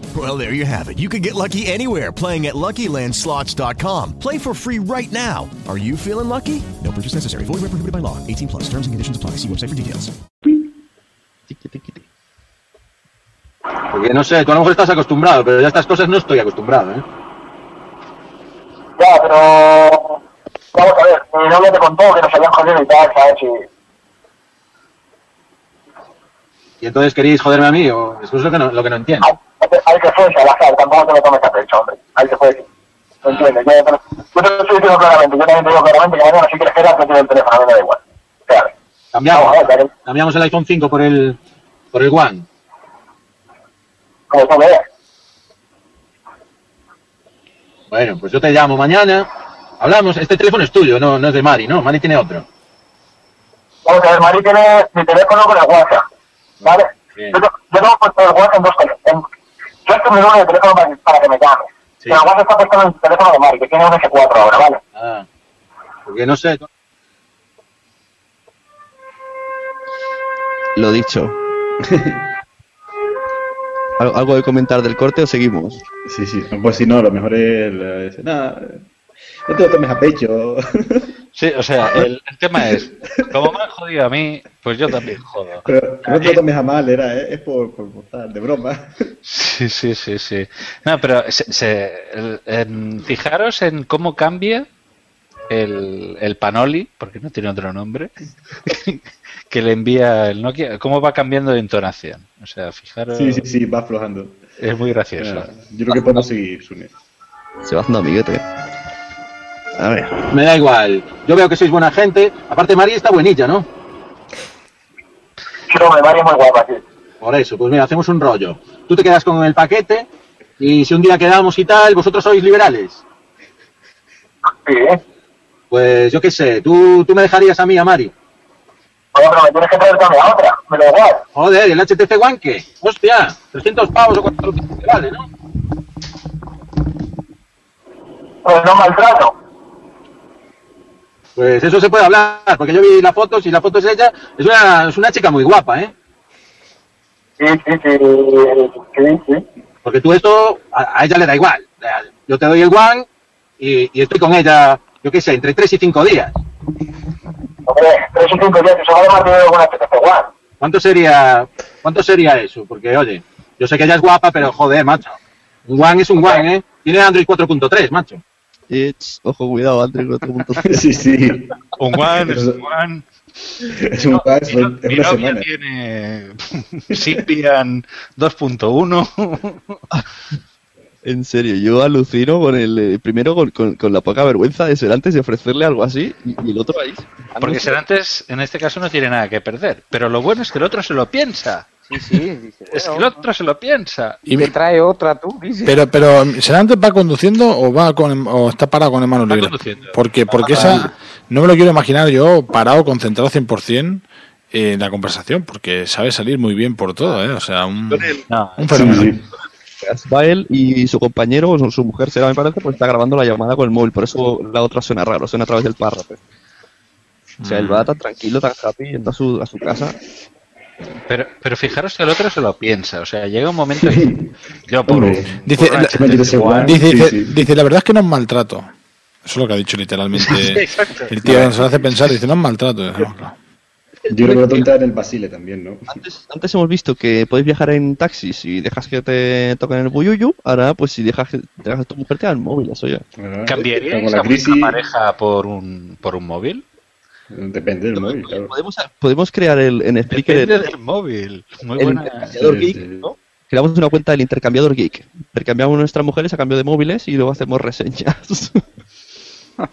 Well, there you have it. You can get lucky anywhere playing at LuckyLandSlots.com. Play for free right now. Are you feeling lucky? No purchase necessary. Void where prohibited by law. 18 plus. Terms and conditions apply. See website for details. Porque no sé, tú a lo mejor estás acostumbrado, pero ya a estas cosas no estoy acostumbrado, ¿eh? Ya, pero. Vamos a ver, mi novia te contó que nos habían jodido y tal, ¿sabes? Y. Y entonces queréis joderme a mí, o eso es lo que no, lo que no entiendo. Hay que fuese al azar, tampoco te lo tomes a pecho, hombre. Hay que fuese. ¿Lo entiendes? Yo, te lo- yo te lo estoy diciendo claramente, yo también te digo claramente que mañana si quieres quedar, te el teléfono, a mí me da igual. Espérate. Cambiamos, cambiamos el iPhone 5 por el, por el One. Como tú veas. Bueno, pues yo te llamo mañana, hablamos, este teléfono es tuyo, no, no es de Mari, ¿no? Mari tiene otro. Vamos a ver, Mari tiene mi teléfono con el WhatsApp, ¿vale? Bien. Yo, yo tengo puesto el WhatsApp en dos teléfonos. Yo mi número de teléfono para, para que me llame. Pero el WhatsApp está puesto en el teléfono de Mari, que tiene un S4 ahora, ¿vale? Ah, porque no sé, Lo dicho. ¿Al- ¿Algo de comentar del corte o seguimos? Sí, sí. Pues si no, lo mejor es. "Nah, no te lo tomes a pecho. Sí, o sea, el, el tema es, como me han jodido a mí, pues yo también jodo. Pero no te lo tomes a mal, era, eh, es por, por, por tal, de broma. Sí, sí, sí, sí. No, pero se- se- el- en- fijaros en cómo cambia el, el Panoli, porque no tiene otro nombre, que le envía el Nokia, cómo va cambiando de entonación. O sea, fijaros. Sí, sí, sí, va aflojando. Es muy gracioso. Yo creo que podemos seguir, Sune. Se va haciendo amiguete. A ver. me da igual. Yo veo que sois buena gente. Aparte, Mari está buenilla, ¿no? Sí, hombre, Mari es muy guapa, sí. Por eso, pues mira, hacemos un rollo. Tú te quedas con el paquete y si un día quedamos y tal, vosotros sois liberales. Sí. Pues yo qué sé, tú, tú me dejarías a mí, a Mari. Oye, pero me tienes que traer también a otra, me da igual. Joder, ¿y el HTC One qué? Hostia, 300 pavos o 400 que vale, ¿no? Pues no maltrato. Pues eso se puede hablar, porque yo vi la foto, si la foto es ella, es una, es una chica muy guapa, ¿eh? Porque tú esto, a, a ella le da igual. Yo te doy el One y, y estoy con ella, yo qué sé, entre 3 y 5 días. Hombre, tres y cinco días, eso vale más dinero que una HTC One. ¿Cuánto sería, cuánto sería eso? Porque, oye, yo sé que ella es guapa, pero joder, macho. Un One es un One, ¿eh? Tiene Android 4.3, macho. It's- ojo, cuidado, André, con otro punto. Sí, sí. Un One, es un One. Es un es Mi una novia semana. tiene Symbian 2.1. En serio, yo alucino con el. eh, primero con, con- con la poca vergüenza de ser antes de ofrecerle algo así y, y el otro ahí. Porque Serantes, en este caso, no tiene nada que perder. Pero lo bueno es que el otro se lo piensa. Sí, sí, dice, Es que el otro se lo piensa. y te trae otra tú, dice. Pero, pero, ¿será antes va conduciendo o va con o está parado con el mano libre? conduciendo. Porque, porque esa no me lo quiero imaginar yo parado, concentrado 100% en la conversación, porque sabe salir muy bien por todo, ¿eh? O sea, un, un fenómeno. Va él y su compañero, o su- su mujer será, me parece, pues está grabando la llamada con el móvil, por eso la otra suena raro, suena a través del párrafo. O sea, él va tan tranquilo, tan happy, yendo a su, a su casa. Pero, pero fijaros que el otro se lo piensa. O sea, llega un momento y yo por Hombre, Dice, por la- HTC One, dice, sí, dice, sí. dice, la verdad es que no es maltrato. Eso es lo que ha dicho literalmente. Exacto. El tío se lo hace pensar, dice, no es maltrato. Dice, "No, claro". Yo creo que lo tonta en el Basile también, ¿no? Antes, antes hemos visto que podéis viajar en taxis y dejas que te toquen el buyuyu, ahora pues si dejas que dejas a tu mujer te da el móvil, eso ya. ¿Cambiaríais Con la a vuestra pareja por un, por un móvil? Depende del móvil, claro. Podemos, podemos crear el, en Spreaker el, Depende del móvil. Muy el buena. intercambiador Sí, geek, sí. ¿no? Creamos una cuenta del intercambiador geek. Intercambiamos nuestras mujeres a cambio de móviles y luego hacemos reseñas.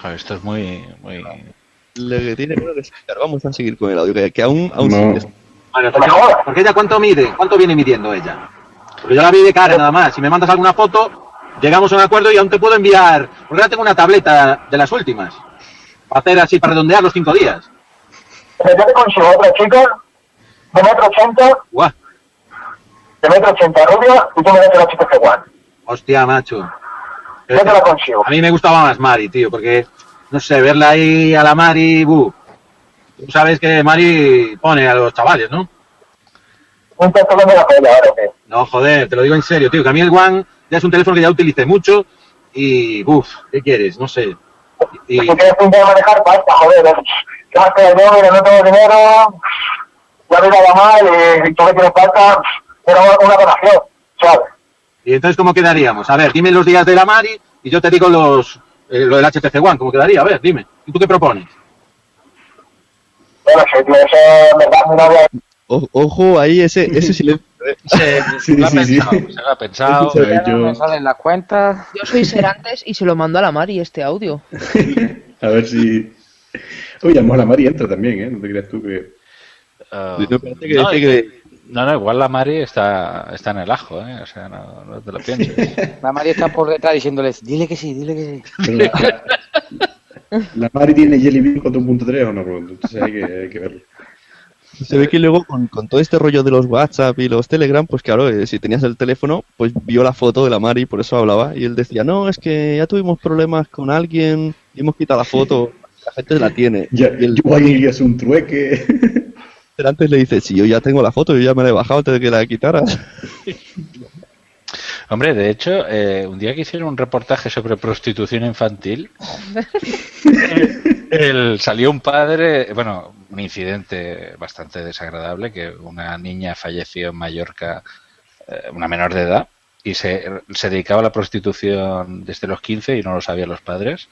Joder, esto es muy, muy... Lo que tiene que vamos a seguir con el audio, que, que aún, aún No. sigue. Bueno, porque, porque ella cuánto mide, cuánto viene midiendo ella. Porque yo la vi de cara nada más. Si me mandas alguna foto, llegamos a un acuerdo y aún te puedo enviar. Porque ahora tengo una tableta de las últimas. Para hacer así, para redondear los cinco días. Yo te consigo otra chica de metro ochenta, Guau, de metro ochenta rubia, y tú me das el HTC One. hostia, macho. Yo te la consigo. A mí me gustaba más Mari, tío, porque, no sé, verla ahí a la Mari, buh. Tú sabes que Mari pone a los chavales, ¿no? Un teléfono de la polla, ahora, ¿o qué? No, joder, te lo digo en serio, tío, que a mí el One ya es un teléfono que ya utilicé mucho y, uff, ¿qué quieres? No sé. Y, Si quieres pintar a manejar pasta, joder, ¿eh? ¿qué más que yo? Mira, no tengo dinero, ya me iba a llamar y tú que tienes pasta, era una, donación, ¿sabes? y entonces, ¿cómo quedaríamos? A ver, dime los días de la Mari y yo te digo los eh, lo del HTC One, ¿cómo quedaría? A ver, dime. ¿Y tú qué propones? Bueno, si tío, eso en verdad mi novia O- ojo, ahí ese, ese silencio. Sí, se lo ha pensado, se lo ha pensado. No salen las cuentas. Yo soy Serantes y se lo mando a la Mari este audio. A ver si. Oye, a lo mejor la Mari entra también, ¿eh? No te creas tú que. Ah, No, parece que no, dice y- que- no, no, igual la Mari está, está en el ajo, ¿eh? O sea, no, no te lo pienses. La María está por detrás diciéndoles, dile que sí, dile que sí. La, la Mari tiene Jelly Bean 4.3 o no, Roberto? entonces hay que, hay que verlo. Se ve que luego con, con todo este rollo de los WhatsApp y los Telegram, pues claro, eh, si tenías el teléfono, pues vio la foto de la Mari, por eso hablaba, y él decía, no, es que ya tuvimos problemas con alguien y hemos quitado la foto, la gente la tiene. Ya, y el yo ahí es un trueque. antes le dice, si yo ya tengo la foto, yo ya me la he bajado antes de que la quitaras. Hombre, de hecho, eh, un día que hicieron un reportaje sobre prostitución infantil, el- salió un padre, bueno, un incidente bastante desagradable, que una niña falleció en Mallorca, eh, una menor de edad, y se, se dedicaba a la prostitución desde los 15 y no lo sabían los padres.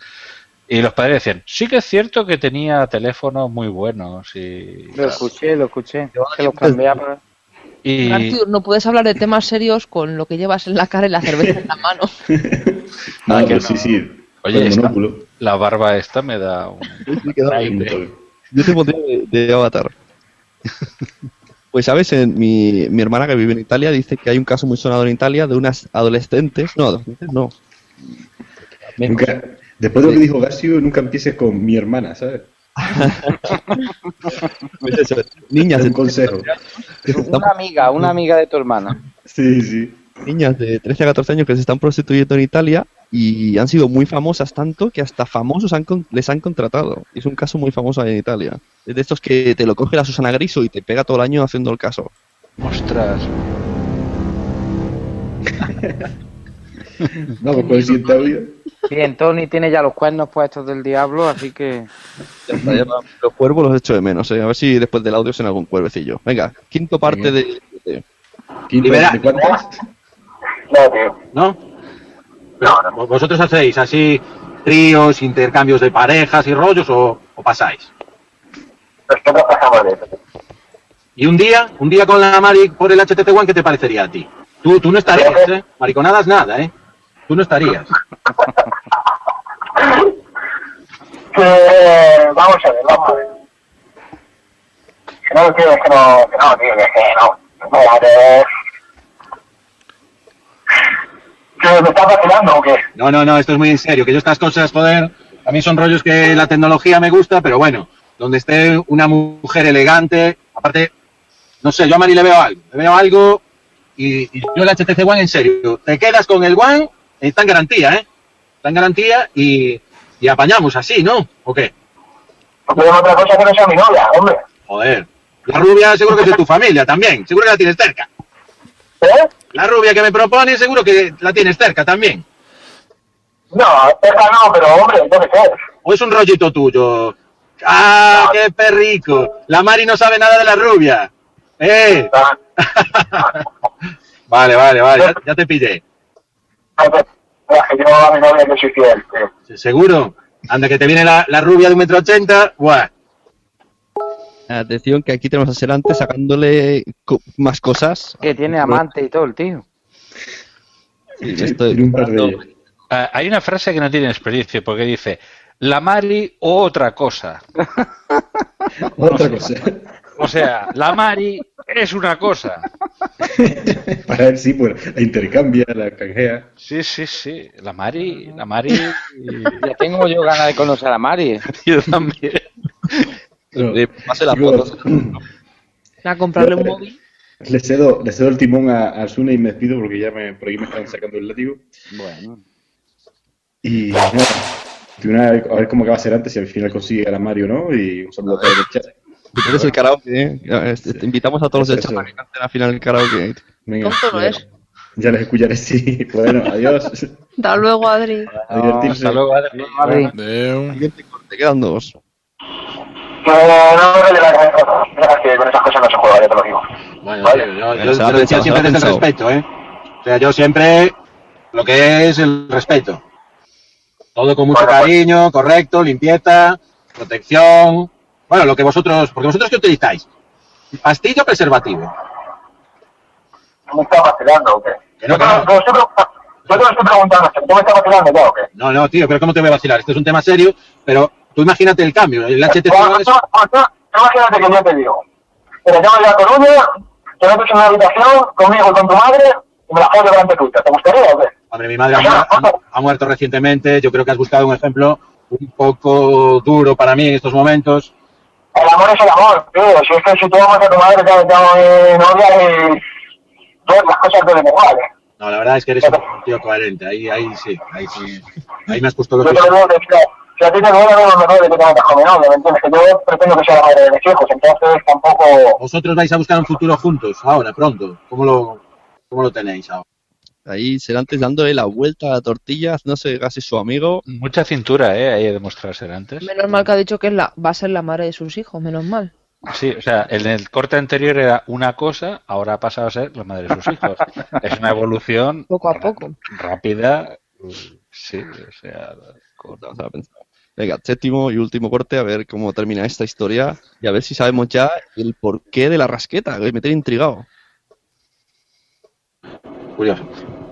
Y los padres decían, sí que es cierto que tenía teléfonos muy buenos y... Lo escuché, lo escuché. Que los cambiaba. y- Arthur, no puedes hablar de temas serios con lo que llevas en la cara y la cerveza en la mano. No, que no. sí, sí. Oye, esta- la barba esta me da un... Yo te pondría de, de avatar. Pues sabes, en mi, mi hermana que vive en Italia dice que hay un caso muy sonado en Italia de unas adolescentes, no, adolescentes no. Nunca, después de lo que dijo Garcio, nunca empieces con mi hermana, ¿sabes? Pues eso, niñas de un consejo. Una amiga, una amiga de tu hermana. Sí, sí. niñas de 13 a 14 años que se están prostituyendo en Italia y han sido muy famosas tanto que hasta famosos han con- les han contratado. Es un caso muy famoso en Italia. Es de estos que te lo coge la Susana Griso y te pega todo el año haciendo el caso. Ostras. Vamos con el siguiente audio. Bien, Tony tiene ya los cuernos puestos del diablo, así que... Ya está, ya va. Los cuervos los echo de menos, ¿eh? A ver si después del audio suena algún cuervecillo. Venga, quinto parte de... de- ¿Quinto Libera- de cuántas? No, tío. ¿No? Pero, ¿Vosotros hacéis así tríos, intercambios de parejas y rollos o, o pasáis? Nosotros pasamos de eso. Y un día, un día con la Mari por el HTC One, ¿qué te parecería a ti? Tú, tú no estarías, ¿eh? Mariconadas nada, ¿eh? Tú no estarías. Que, vamos a ver, vamos a ver. no, tío, que no, que no, tío, que que no. No, que... ¿Que me estás vacilando o qué? No, no, no, esto es muy en serio. Que yo estas cosas, joder, a mí son rollos que la tecnología me gusta, pero bueno, donde esté una mujer elegante, aparte, no sé, yo a Mari le veo algo, le veo algo y, y yo el HTC One en serio. Te quedas con el One, está en garantía, ¿eh? Está en garantía y, y apañamos así, ¿no? ¿O qué? No tengo otra cosa que no sea mi novia, hombre. Joder. La rubia seguro que es de tu familia también, seguro que la tienes cerca. ¿Eh? La rubia que me propone seguro que la tienes cerca también. No, esta no, pero hombre, qué sé. ¿O es un rollito tuyo? ¡Ah, qué perrico! La Mari no sabe nada de la rubia. ¡Eh! vale, vale, vale, ya, ya te pillé. Yo a mi novia que soy fiel. ¿Seguro? Anda, que te viene la, la rubia de un metro ochenta. ¡Buah! Atención que aquí tenemos a Serante sacándole co- más cosas. Que tiene amante y todo el tío. Sí, esto- Ah, hay una frase que no tiene desperdicio porque dice la Mari o otra cosa. Otra cosa. O sea, la Mari es una cosa. Para ver si pues, la intercambia, la canjea. Sí, sí, sí. La Mari, la Mari. Ya tengo yo ganas de conocer a Mari. Yo también. Le pase la Digo, foto. A comprarle un móvil. Le cedo, le cedo el timón a, a Sune y me despido porque ya me, por aquí me están sacando el látigo. Bueno. Y nada, de una vez, a ver cómo acaba a ser antes, si al final consigue a la Mario no. Y un saludo a todos el chat. Tú eres el karaoke, ¿eh? Este, te invitamos a todos los del chat a que canten al final el karaoke. Venga, no ya, es. ya les escucharé, sí. Bueno, adiós. Hasta luego, Adri. A divertirse. Hasta luego, Adri. Adeu. Te quedan dos. Que no me de la cabeza. que con esas cosas no se juega, ya te lo digo. Bueno, Vale. tío, yo, yo lo decía siempre desde el respeto, ¿eh? O sea, yo siempre lo que es el respeto. Todo con mucho cariño, correcto, limpieza, protección. Bueno, lo que vosotros, porque vosotros qué utilizáis? Pastillo o preservativo. ¿No me estás vacilando o qué? Que no, yo, que no. yo, yo te lo estoy preguntando, ¿tú me estás vacilando ya o qué? No, no, tío, pero ¿cómo te voy a vacilar? Este es un tema serio, pero tú imagínate el cambio. El HTC Bueno, One es- tú- tú- tú Imagínate que yo te digo, te la llamo de la Coruña, te metes en una habitación conmigo y con tu madre y me la follo delante tuya. ¿Te gustaría o qué? Hombre, mi madre ha, mu- ha- ha muerto recientemente. Yo creo que has buscado un ejemplo un poco duro para mí en estos momentos. El amor es el amor, tío. Si es que si tú amas a tu madre, te llamo de novia y todas las cosas deben igual, ¿eh? No, la verdad es que eres un tío coherente. Ahí, ahí sí, ahí sí. Ahí me has puesto los Yo te lo digo, si- a ti te duele, no me duele que te metas con mi novia, ¿me entiendes? Que yo pretendo que sea la madre de mis hijos, entonces tampoco... Vosotros vais a buscar un futuro juntos, ahora, pronto. ¿Cómo lo, cómo lo tenéis ahora? Ahí Serantes dándole la vuelta a la tortilla, haciéndose casi su amigo. Mucha cintura, ¿eh? Ahí he demostrado ser antes. Menos mal que ha dicho que es la, va a ser la madre de sus hijos, menos mal. Sí, o sea, en el corte anterior era una cosa, ahora ha pasado a ser la madre de sus hijos. Es una evolución Poco a poco. rápida. Sí, o sea. Vamos a pensar. Venga, séptimo y último corte, a ver cómo termina esta historia y a ver si sabemos ya el porqué de la rasqueta, que me tiene intrigado. Curioso.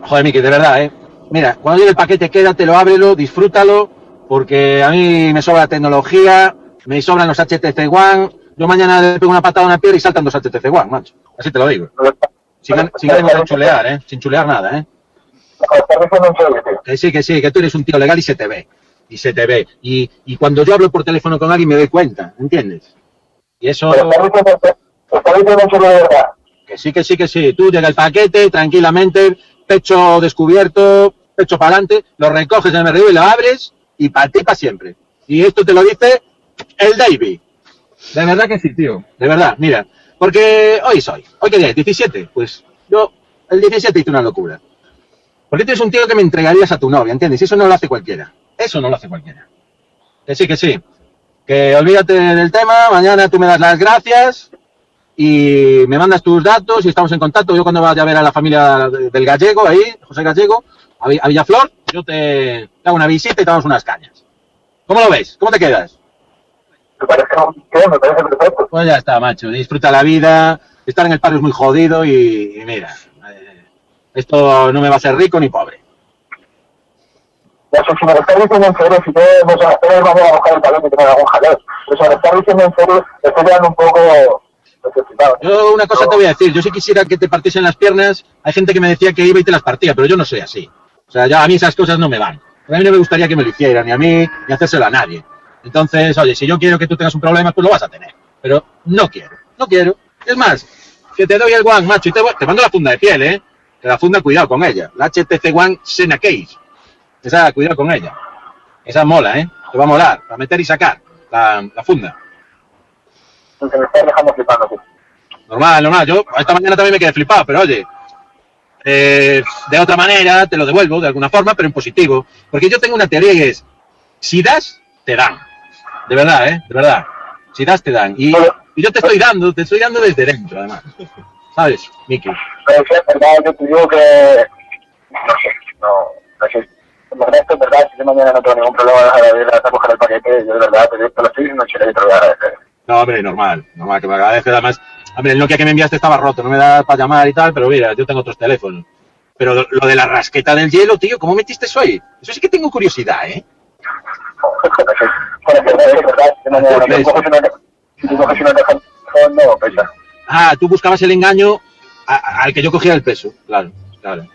Joder, Miki, de verdad, ¿eh? Mira, cuando llegue el paquete, quédatelo, ábrelo, disfrútalo, porque a mí me sobra tecnología, me sobran los HTC One. Yo mañana le pego una patada a una piedra y saltan dos HTC One, macho. Así te lo digo. Sin, sin ánimo de chulear, ¿eh? Sin chulear nada, ¿eh? Que sí, que sí, que tú eres un tío legal y se te ve. Y se te ve. Y, y cuando yo hablo por teléfono con alguien me doy cuenta, ¿entiendes? Y eso... Que sí, que sí, que sí. Tú llega el paquete tranquilamente, pecho descubierto, pecho para adelante, lo recoges en el MRV y lo abres y para ti para siempre. Y esto te lo dice el Davy. De verdad que sí, tío. De verdad, mira. Porque hoy soy. ¿Hoy qué día es? 17. Pues yo, el 17 hice una locura. Porque tú eres un tío que me entregarías a tu novia, ¿entiendes? Y eso no lo hace cualquiera. Eso no lo hace cualquiera. Que sí, que sí. Que olvídate del tema, mañana tú me das las gracias y me mandas tus datos y estamos en contacto. Yo cuando vaya a ver a la familia de- del gallego ahí, José Gallego, a, Vi- a Villaflor, yo te, te hago una visita y te damos unas cañas. ¿Cómo lo ves? ¿Cómo te quedas? Me parece, me parece perfecto. Pues ya está, macho. Disfruta la vida. Estar en el paro es muy jodido y, y mira, eh, esto no me va a ser rico ni pobre. Ya sé, si me lo diciendo en serio, si espero ir mañana a buscar el paquete y tener algún jaleo. Pero si me lo diciendo en estoy quedando un poco, Yo una cosa te voy a decir, yo si quisiera que te partiesen las piernas, hay gente que me decía que iba y te las partía, pero yo no soy así. O sea, ya a mí esas cosas no me van. A mí no me gustaría que me lo hicieran, ni a mí, ni hacérselo a nadie. Entonces, oye, si yo quiero que tú tengas un problema, pues lo vas a tener. Pero no quiero, no quiero. Es más, que te doy el One, macho, y te, te mando la funda de piel, ¿eh? Que la funda, cuidado con ella. La HTC One Sena Case. Esa, cuidado con ella. Esa mola, ¿eh? Te va a molar, para meter y sacar la, la funda. Porque me estás dejando flipando, tío. Normal, normal. Yo esta mañana también me quedé flipado, pero oye, eh, de otra manera te lo devuelvo, de alguna forma, pero en positivo. Porque yo tengo una teoría y es, si das, te dan. De verdad, ¿eh? De verdad. Si das, te dan. Y, y yo te estoy dando, te estoy dando desde dentro, además. ¿Sabes, Miki? Pero sí, es verdad, yo te digo que. No sé, no, no sé. En verdad, esto es verdad, si yo mañana no tengo ningún problema de ir a coger el paquete, yo de verdad te, lo estoy diciendo en y te lo voy a agradecer. No, hombre, normal, normal, que me agradece. Además, hombre, el Nokia que me enviaste estaba roto, no me da para llamar y tal, pero mira, yo tengo otros teléfonos. Pero lo- lo de la rasqueta del hielo, tío, ¿cómo metiste eso ahí? Eso sí que tengo curiosidad, ¿eh? Ah, tú buscabas el engaño a- a- al que yo cogía el peso, claro, claro.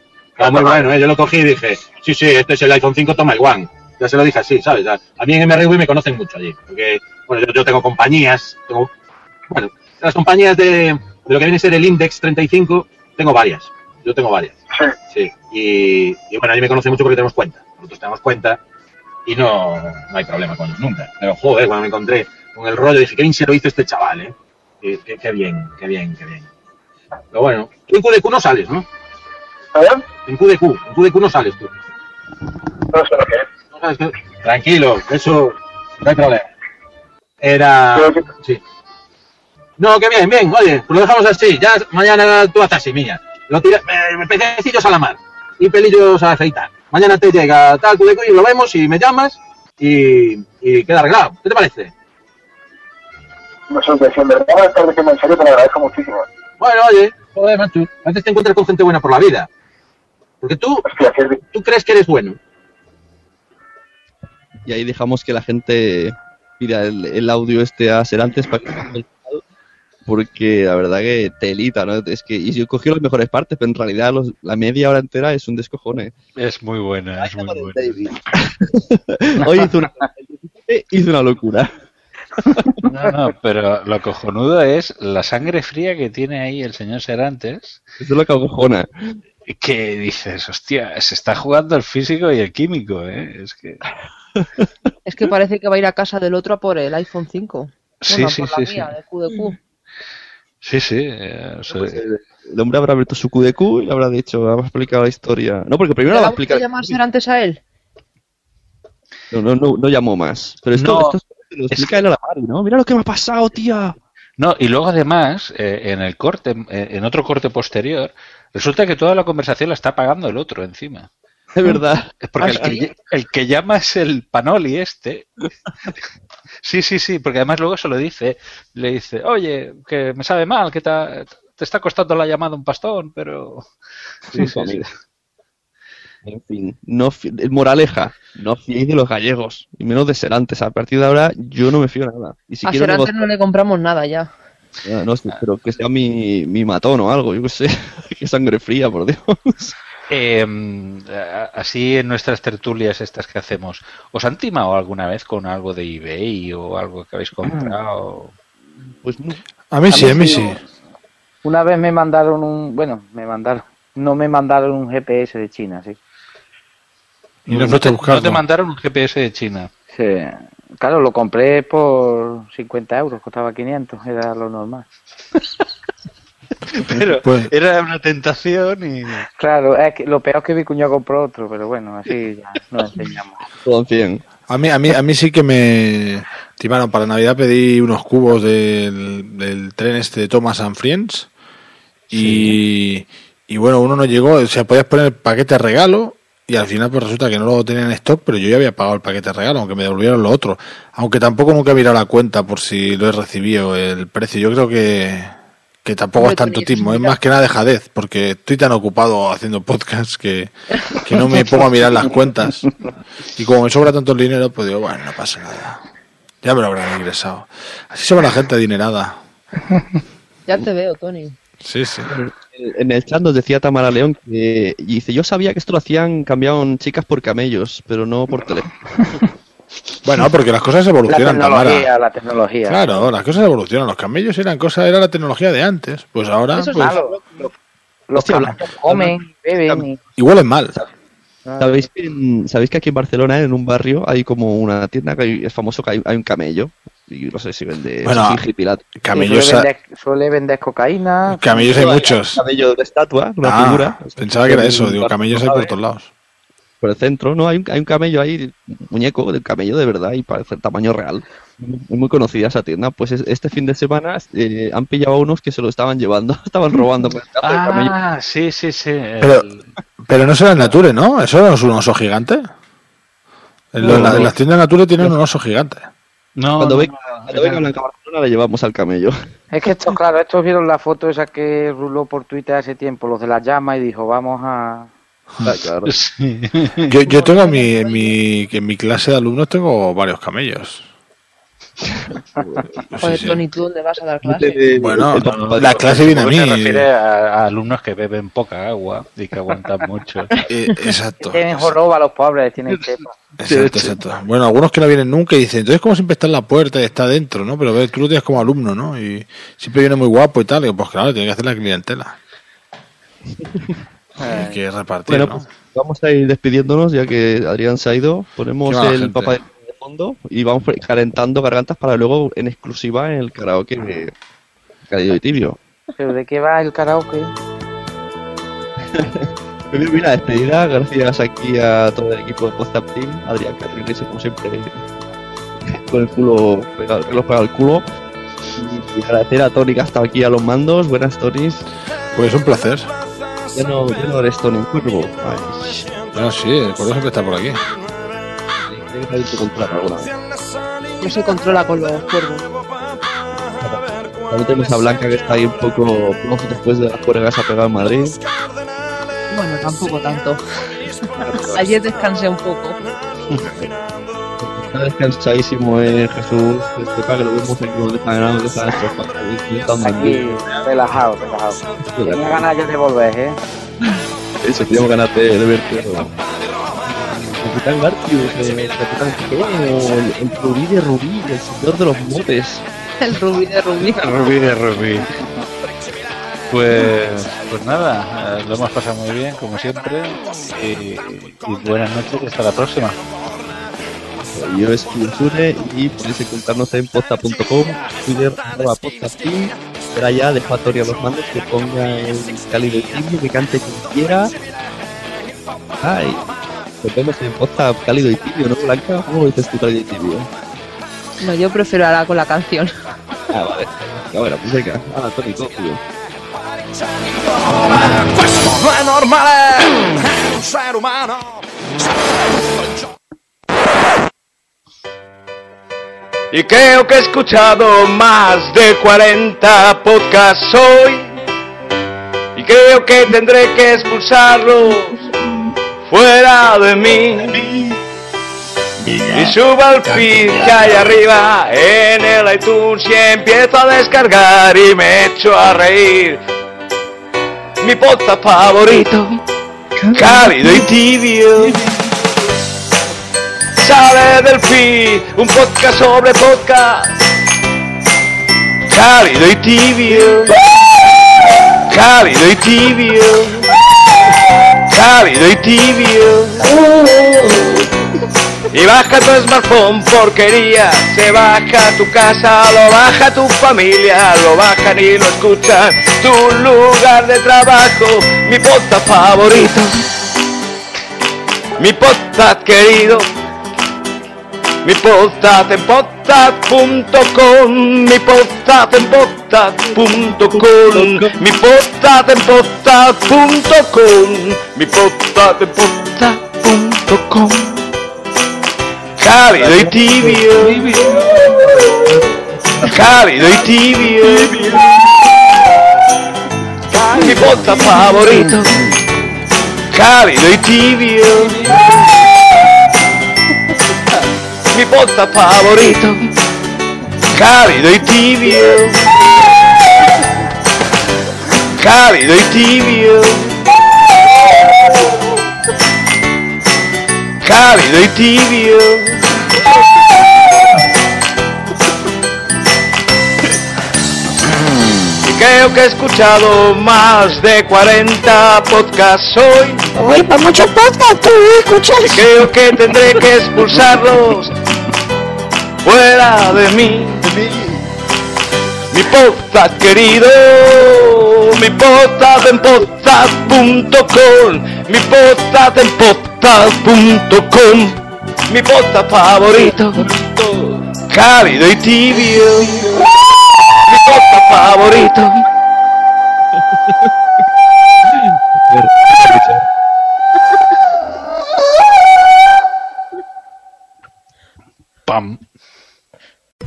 Muy bueno, ¿eh? Yo lo cogí y dije, sí, sí, este es el iPhone 5, toma el One. Ya se lo dije así, ¿sabes? A mí en MRV me conocen mucho allí, porque, bueno, yo, yo tengo compañías, tengo, bueno, las compañías de, de lo que viene a ser el Index 35, tengo varias, yo tengo varias. Sí, y, y bueno, allí me conocen mucho porque tenemos cuenta, nosotros tenemos cuenta y no, no hay problema con ellos nunca. Pero joder, cuando me encontré con el rollo, dije, qué bien se lo hizo este chaval, ¿eh? Qué, qué- qué bien, qué bien, qué bien. Pero bueno, tú en QDQ no sales, ¿no? En QDQ, en QDQ no sales tú. No sé lo que es. No sabes qué- Tranquilo, eso no hay problema. Era... Sí. No, que bien, bien, oye, pues lo dejamos así. Ya mañana tú haces así, mía. Lo tiras, eh, pececillos a la mar y pelillos a aceitar. Mañana te llega tal QDQ y lo vemos y me llamas y, y queda arreglado. ¿Qué te parece? No sé, si en verdad me diciendo en serio, te lo agradezco muchísimo. Bueno, oye, joder, macho, a veces te encuentras con gente buena por la vida. Porque tú, tú crees que eres bueno. Y ahí dejamos que la gente pida el, el audio este a Serantes para que porque la verdad que telita, ¿no? Es que y yo cogí las mejores partes, pero en realidad los- la media hora entera es un descojone. Es muy buena, es muy buena. Hoy hizo una, hizo una locura. No, no, pero lo cojonudo es la sangre fría que tiene ahí el señor Serantes. Eso es lo que acojona. Que dices, hostia, se está jugando el físico y el químico, ¿eh? Es que... Es que parece que va a ir a casa del otro a por el iPhone 5. Sí, Bueno, sí, por sí, la sí. mía, de QDQ. Sí, sí. eh, o sea, el hombre habrá abierto su QDQ y le habrá dicho, habrá explicado la historia. No, porque primero ¿Le la va a vamos a explicar. llamar antes a él? No, no, no, no llamó más. Pero esto, No, esto se lo explica él a la Mari, ¿no? Mira lo que me ha pasado, tía. No, y luego además, eh, en el corte, eh, en otro corte posterior, resulta que toda la conversación la está pagando el otro encima. Es verdad. Porque el que, ll- el que llama es el Panoli este. Sí, sí, sí, porque además luego se lo dice. Le dice, oye, que me sabe mal, que te, está costando la llamada un pastón, pero... Sí, sí, sí. En fin, no moraleja, no fiéis de los gallegos, y menos de Serantes. A partir de ahora yo no me fío nada. Y si a Serantes no le compramos nada ya. Ya, no sé, pero que sea mi, mi matón o algo, yo qué sé. Qué sangre fría, por Dios. Eh, así en nuestras tertulias estas que hacemos, ¿os han timado alguna vez con algo de eBay o algo que habéis comprado? Pues A mí sí, a mí sí. Una vez me mandaron un, bueno, me mandaron, no me mandaron un GPS de China, sí. Y no fuiste a No te mandaron un GPS de China. Sí. Claro, lo compré por 50 euros, costaba 500, era lo normal. Pero Pues- era una tentación y... Claro, es que lo peor es que mi cuñado compró otro, pero bueno, así ya nos enseñamos. Todo en 100. A mí, a mí, a mí sí que me timaron. Para Navidad pedí unos cubos del, del tren este de Thomas and Friends. Y, y bueno, uno no llegó. O sea, podías poner el paquete regalo. Y al final, pues resulta que no lo tenían en stock. Pero yo ya había pagado el paquete regalo, aunque me devolvieron lo otro. Aunque tampoco nunca he mirado la cuenta por si lo he recibido el precio. Yo creo que, que tampoco es tanto tismo. Es más que nada dejadez. Porque estoy tan ocupado haciendo podcast que, que no me pongo a mirar las cuentas. Y como me sobra tanto el dinero, pues digo, bueno, no pasa nada. Ya me lo habrán ingresado. Así se va la gente adinerada. Ya te veo, Tony. Sí, sí. En el chat nos decía Tamara León que y dice, yo sabía que esto lo hacían, cambiaban chicas por camellos, pero no por teléfono. Bueno, porque las cosas La evolucionan, tecnología, Tamara. la tecnología. Claro, las cosas evolucionan. Los camellos eran cosas, era la tecnología de antes. Pues ahora, Eso es pues, malo. Los camellos comen, beben y... y huelen mal. ¿Sabéis que, en- ¿Sabéis que aquí en Barcelona, en un barrio, hay como una tienda que hay- es famoso que hay, hay un camello? Y no sé si vende Bueno, camellos suele, a- vender, suele vender cocaína. Camellos hay muchos. camello de estatua, una Ah, figura. Pensaba que era eso. Digo, camellos hay por todos lados. Por el centro, no, hay un, hay un camello ahí, un muñeco del camello de verdad y parece el tamaño real. Muy conocida esa tienda. Pues es- este fin de semana eh, han pillado a unos que se lo estaban llevando, estaban robando el. Ah, sí, sí, sí. Pero, pero no será el Nature, ¿no? ¿Eso no es un oso gigante? En, lo- en la- en las tiendas Nature tienen un oso gigante. No, cuando no, venga, cuando venga Blanca Barcelona le llevamos al camello. Es que esto, claro, estos vieron la foto esa que ruló por Twitter hace tiempo, los de la llama, y dijo, vamos a... Ah, claro. Yo, yo tengo en mi, en, mi, en mi clase de alumnos tengo varios camellos. Joder, sí. Tony, ¿tú dónde vas a dar clase? Bueno, la clase viene a mí. Se refiere a, a alumnos que beben poca agua y que aguantan mucho. Eh, exacto. Tienen joroba los pobres, tienen chepa. Exacto, exacto. Bueno, algunos que no vienen nunca y dicen, entonces, ¿cómo siempre está en la puerta y está dentro, no? Pero tú lo tienes como alumno, ¿no? Y siempre viene muy guapo y tal. Y pues claro, tiene que hacer la clientela. Hay que repartir, Bueno, ¿no? pues vamos a ir despidiéndonos ya que Adrián se ha ido. Ponemos el gente. papá de fondo y vamos calentando gargantas para luego en exclusiva en el karaoke de Cálido y Tibio. ¿Pero de qué va el karaoke? Pero mira, despedida, gracias aquí a todo el equipo de Podzap Team, Adrián Catrín, como siempre, con el culo pegado, los pega el culo. Y, agradecer a Tony que ha estado aquí a los mandos. Buenas, Tonys. Pues un placer. Ya no, ya no eres Tony Cuervo. Bueno, sí, el cuervo siempre está por aquí. Que haberte controlado alguna vez. No se controla con los cuervos. También tenemos a Blanca que está ahí un poco flojo después de las juergas ha pegado en Madrid. Bueno, tampoco tanto. Ayer descansé un poco. Está descansadísimo eh, Jesús, este que lo vemos aquí donde está ganando, que está disfrutando Aquí, relajado, relajado. Tenía ganas ya de volver, ¿eh? Eso, teníamos ganas de, de verte. Capitán Garcius, eh, Capitán Genio, el, el Rubí de Rubí, el señor de los motes. El rubí de rubí. Rubí de Rubí. Pues, pues nada, eh, lo hemos pasado muy bien, como siempre. Y, y buenas noches y hasta la próxima. Yo es Sune y podéis encontrarnos en posta.com, Twitter, arroba podcasteam. Pero ya dejo a Tori a los mandos que ponga el cálido y tibio, que cante quien quiera. Ay, nos vemos en posta cálido y tibio, ¿no, Blanca? ¿Cómo dices tú cálido y tibio? No, yo prefiero ahora con la canción. Ah, vale. Ya, bueno, pues venga. Ah, Tony, cojo. No es normal en un ser humano. Y creo que he escuchado más de 40 podcasts hoy. Y creo que tendré que expulsarlos fuera de mí. Y subo al feed que hay arriba en el iTunes y empiezo a descargar y me echo a reír. Mi podcast favorito, cálido y tibio. Sale del feed un podcast sobre podcast. Cálido y tibio. Cálido y tibio. Cálido y tibio. Y baja tu smartphone, porquería. Se baja tu casa, lo baja tu familia, lo bajan y lo escuchan. Tu lugar de trabajo, mi podcast favorito. Mi podcast querido. Mi podcast en podcast.com, mi podcast en podcast.com, mi podcast en podcast.com, mi podcast en podcast.com. Cálido y tibio, cálido y tibio, mi podcast favorito, cálido y tibio mi podcast favorito, cálido y tibio. cálido y tibio. Cálido y tibio. Y creo que he escuchado más de 40 podcasts hoy. Uy, pues muchos podcasts tú escuchas. Y creo que tendré que expulsarlos fuera de mí. Mi podcast querido, mi podcast en podcast.com, mi podcast en podcast.com, mi podcast favorito, cálido y tibio, mi podcast favorito. Pam.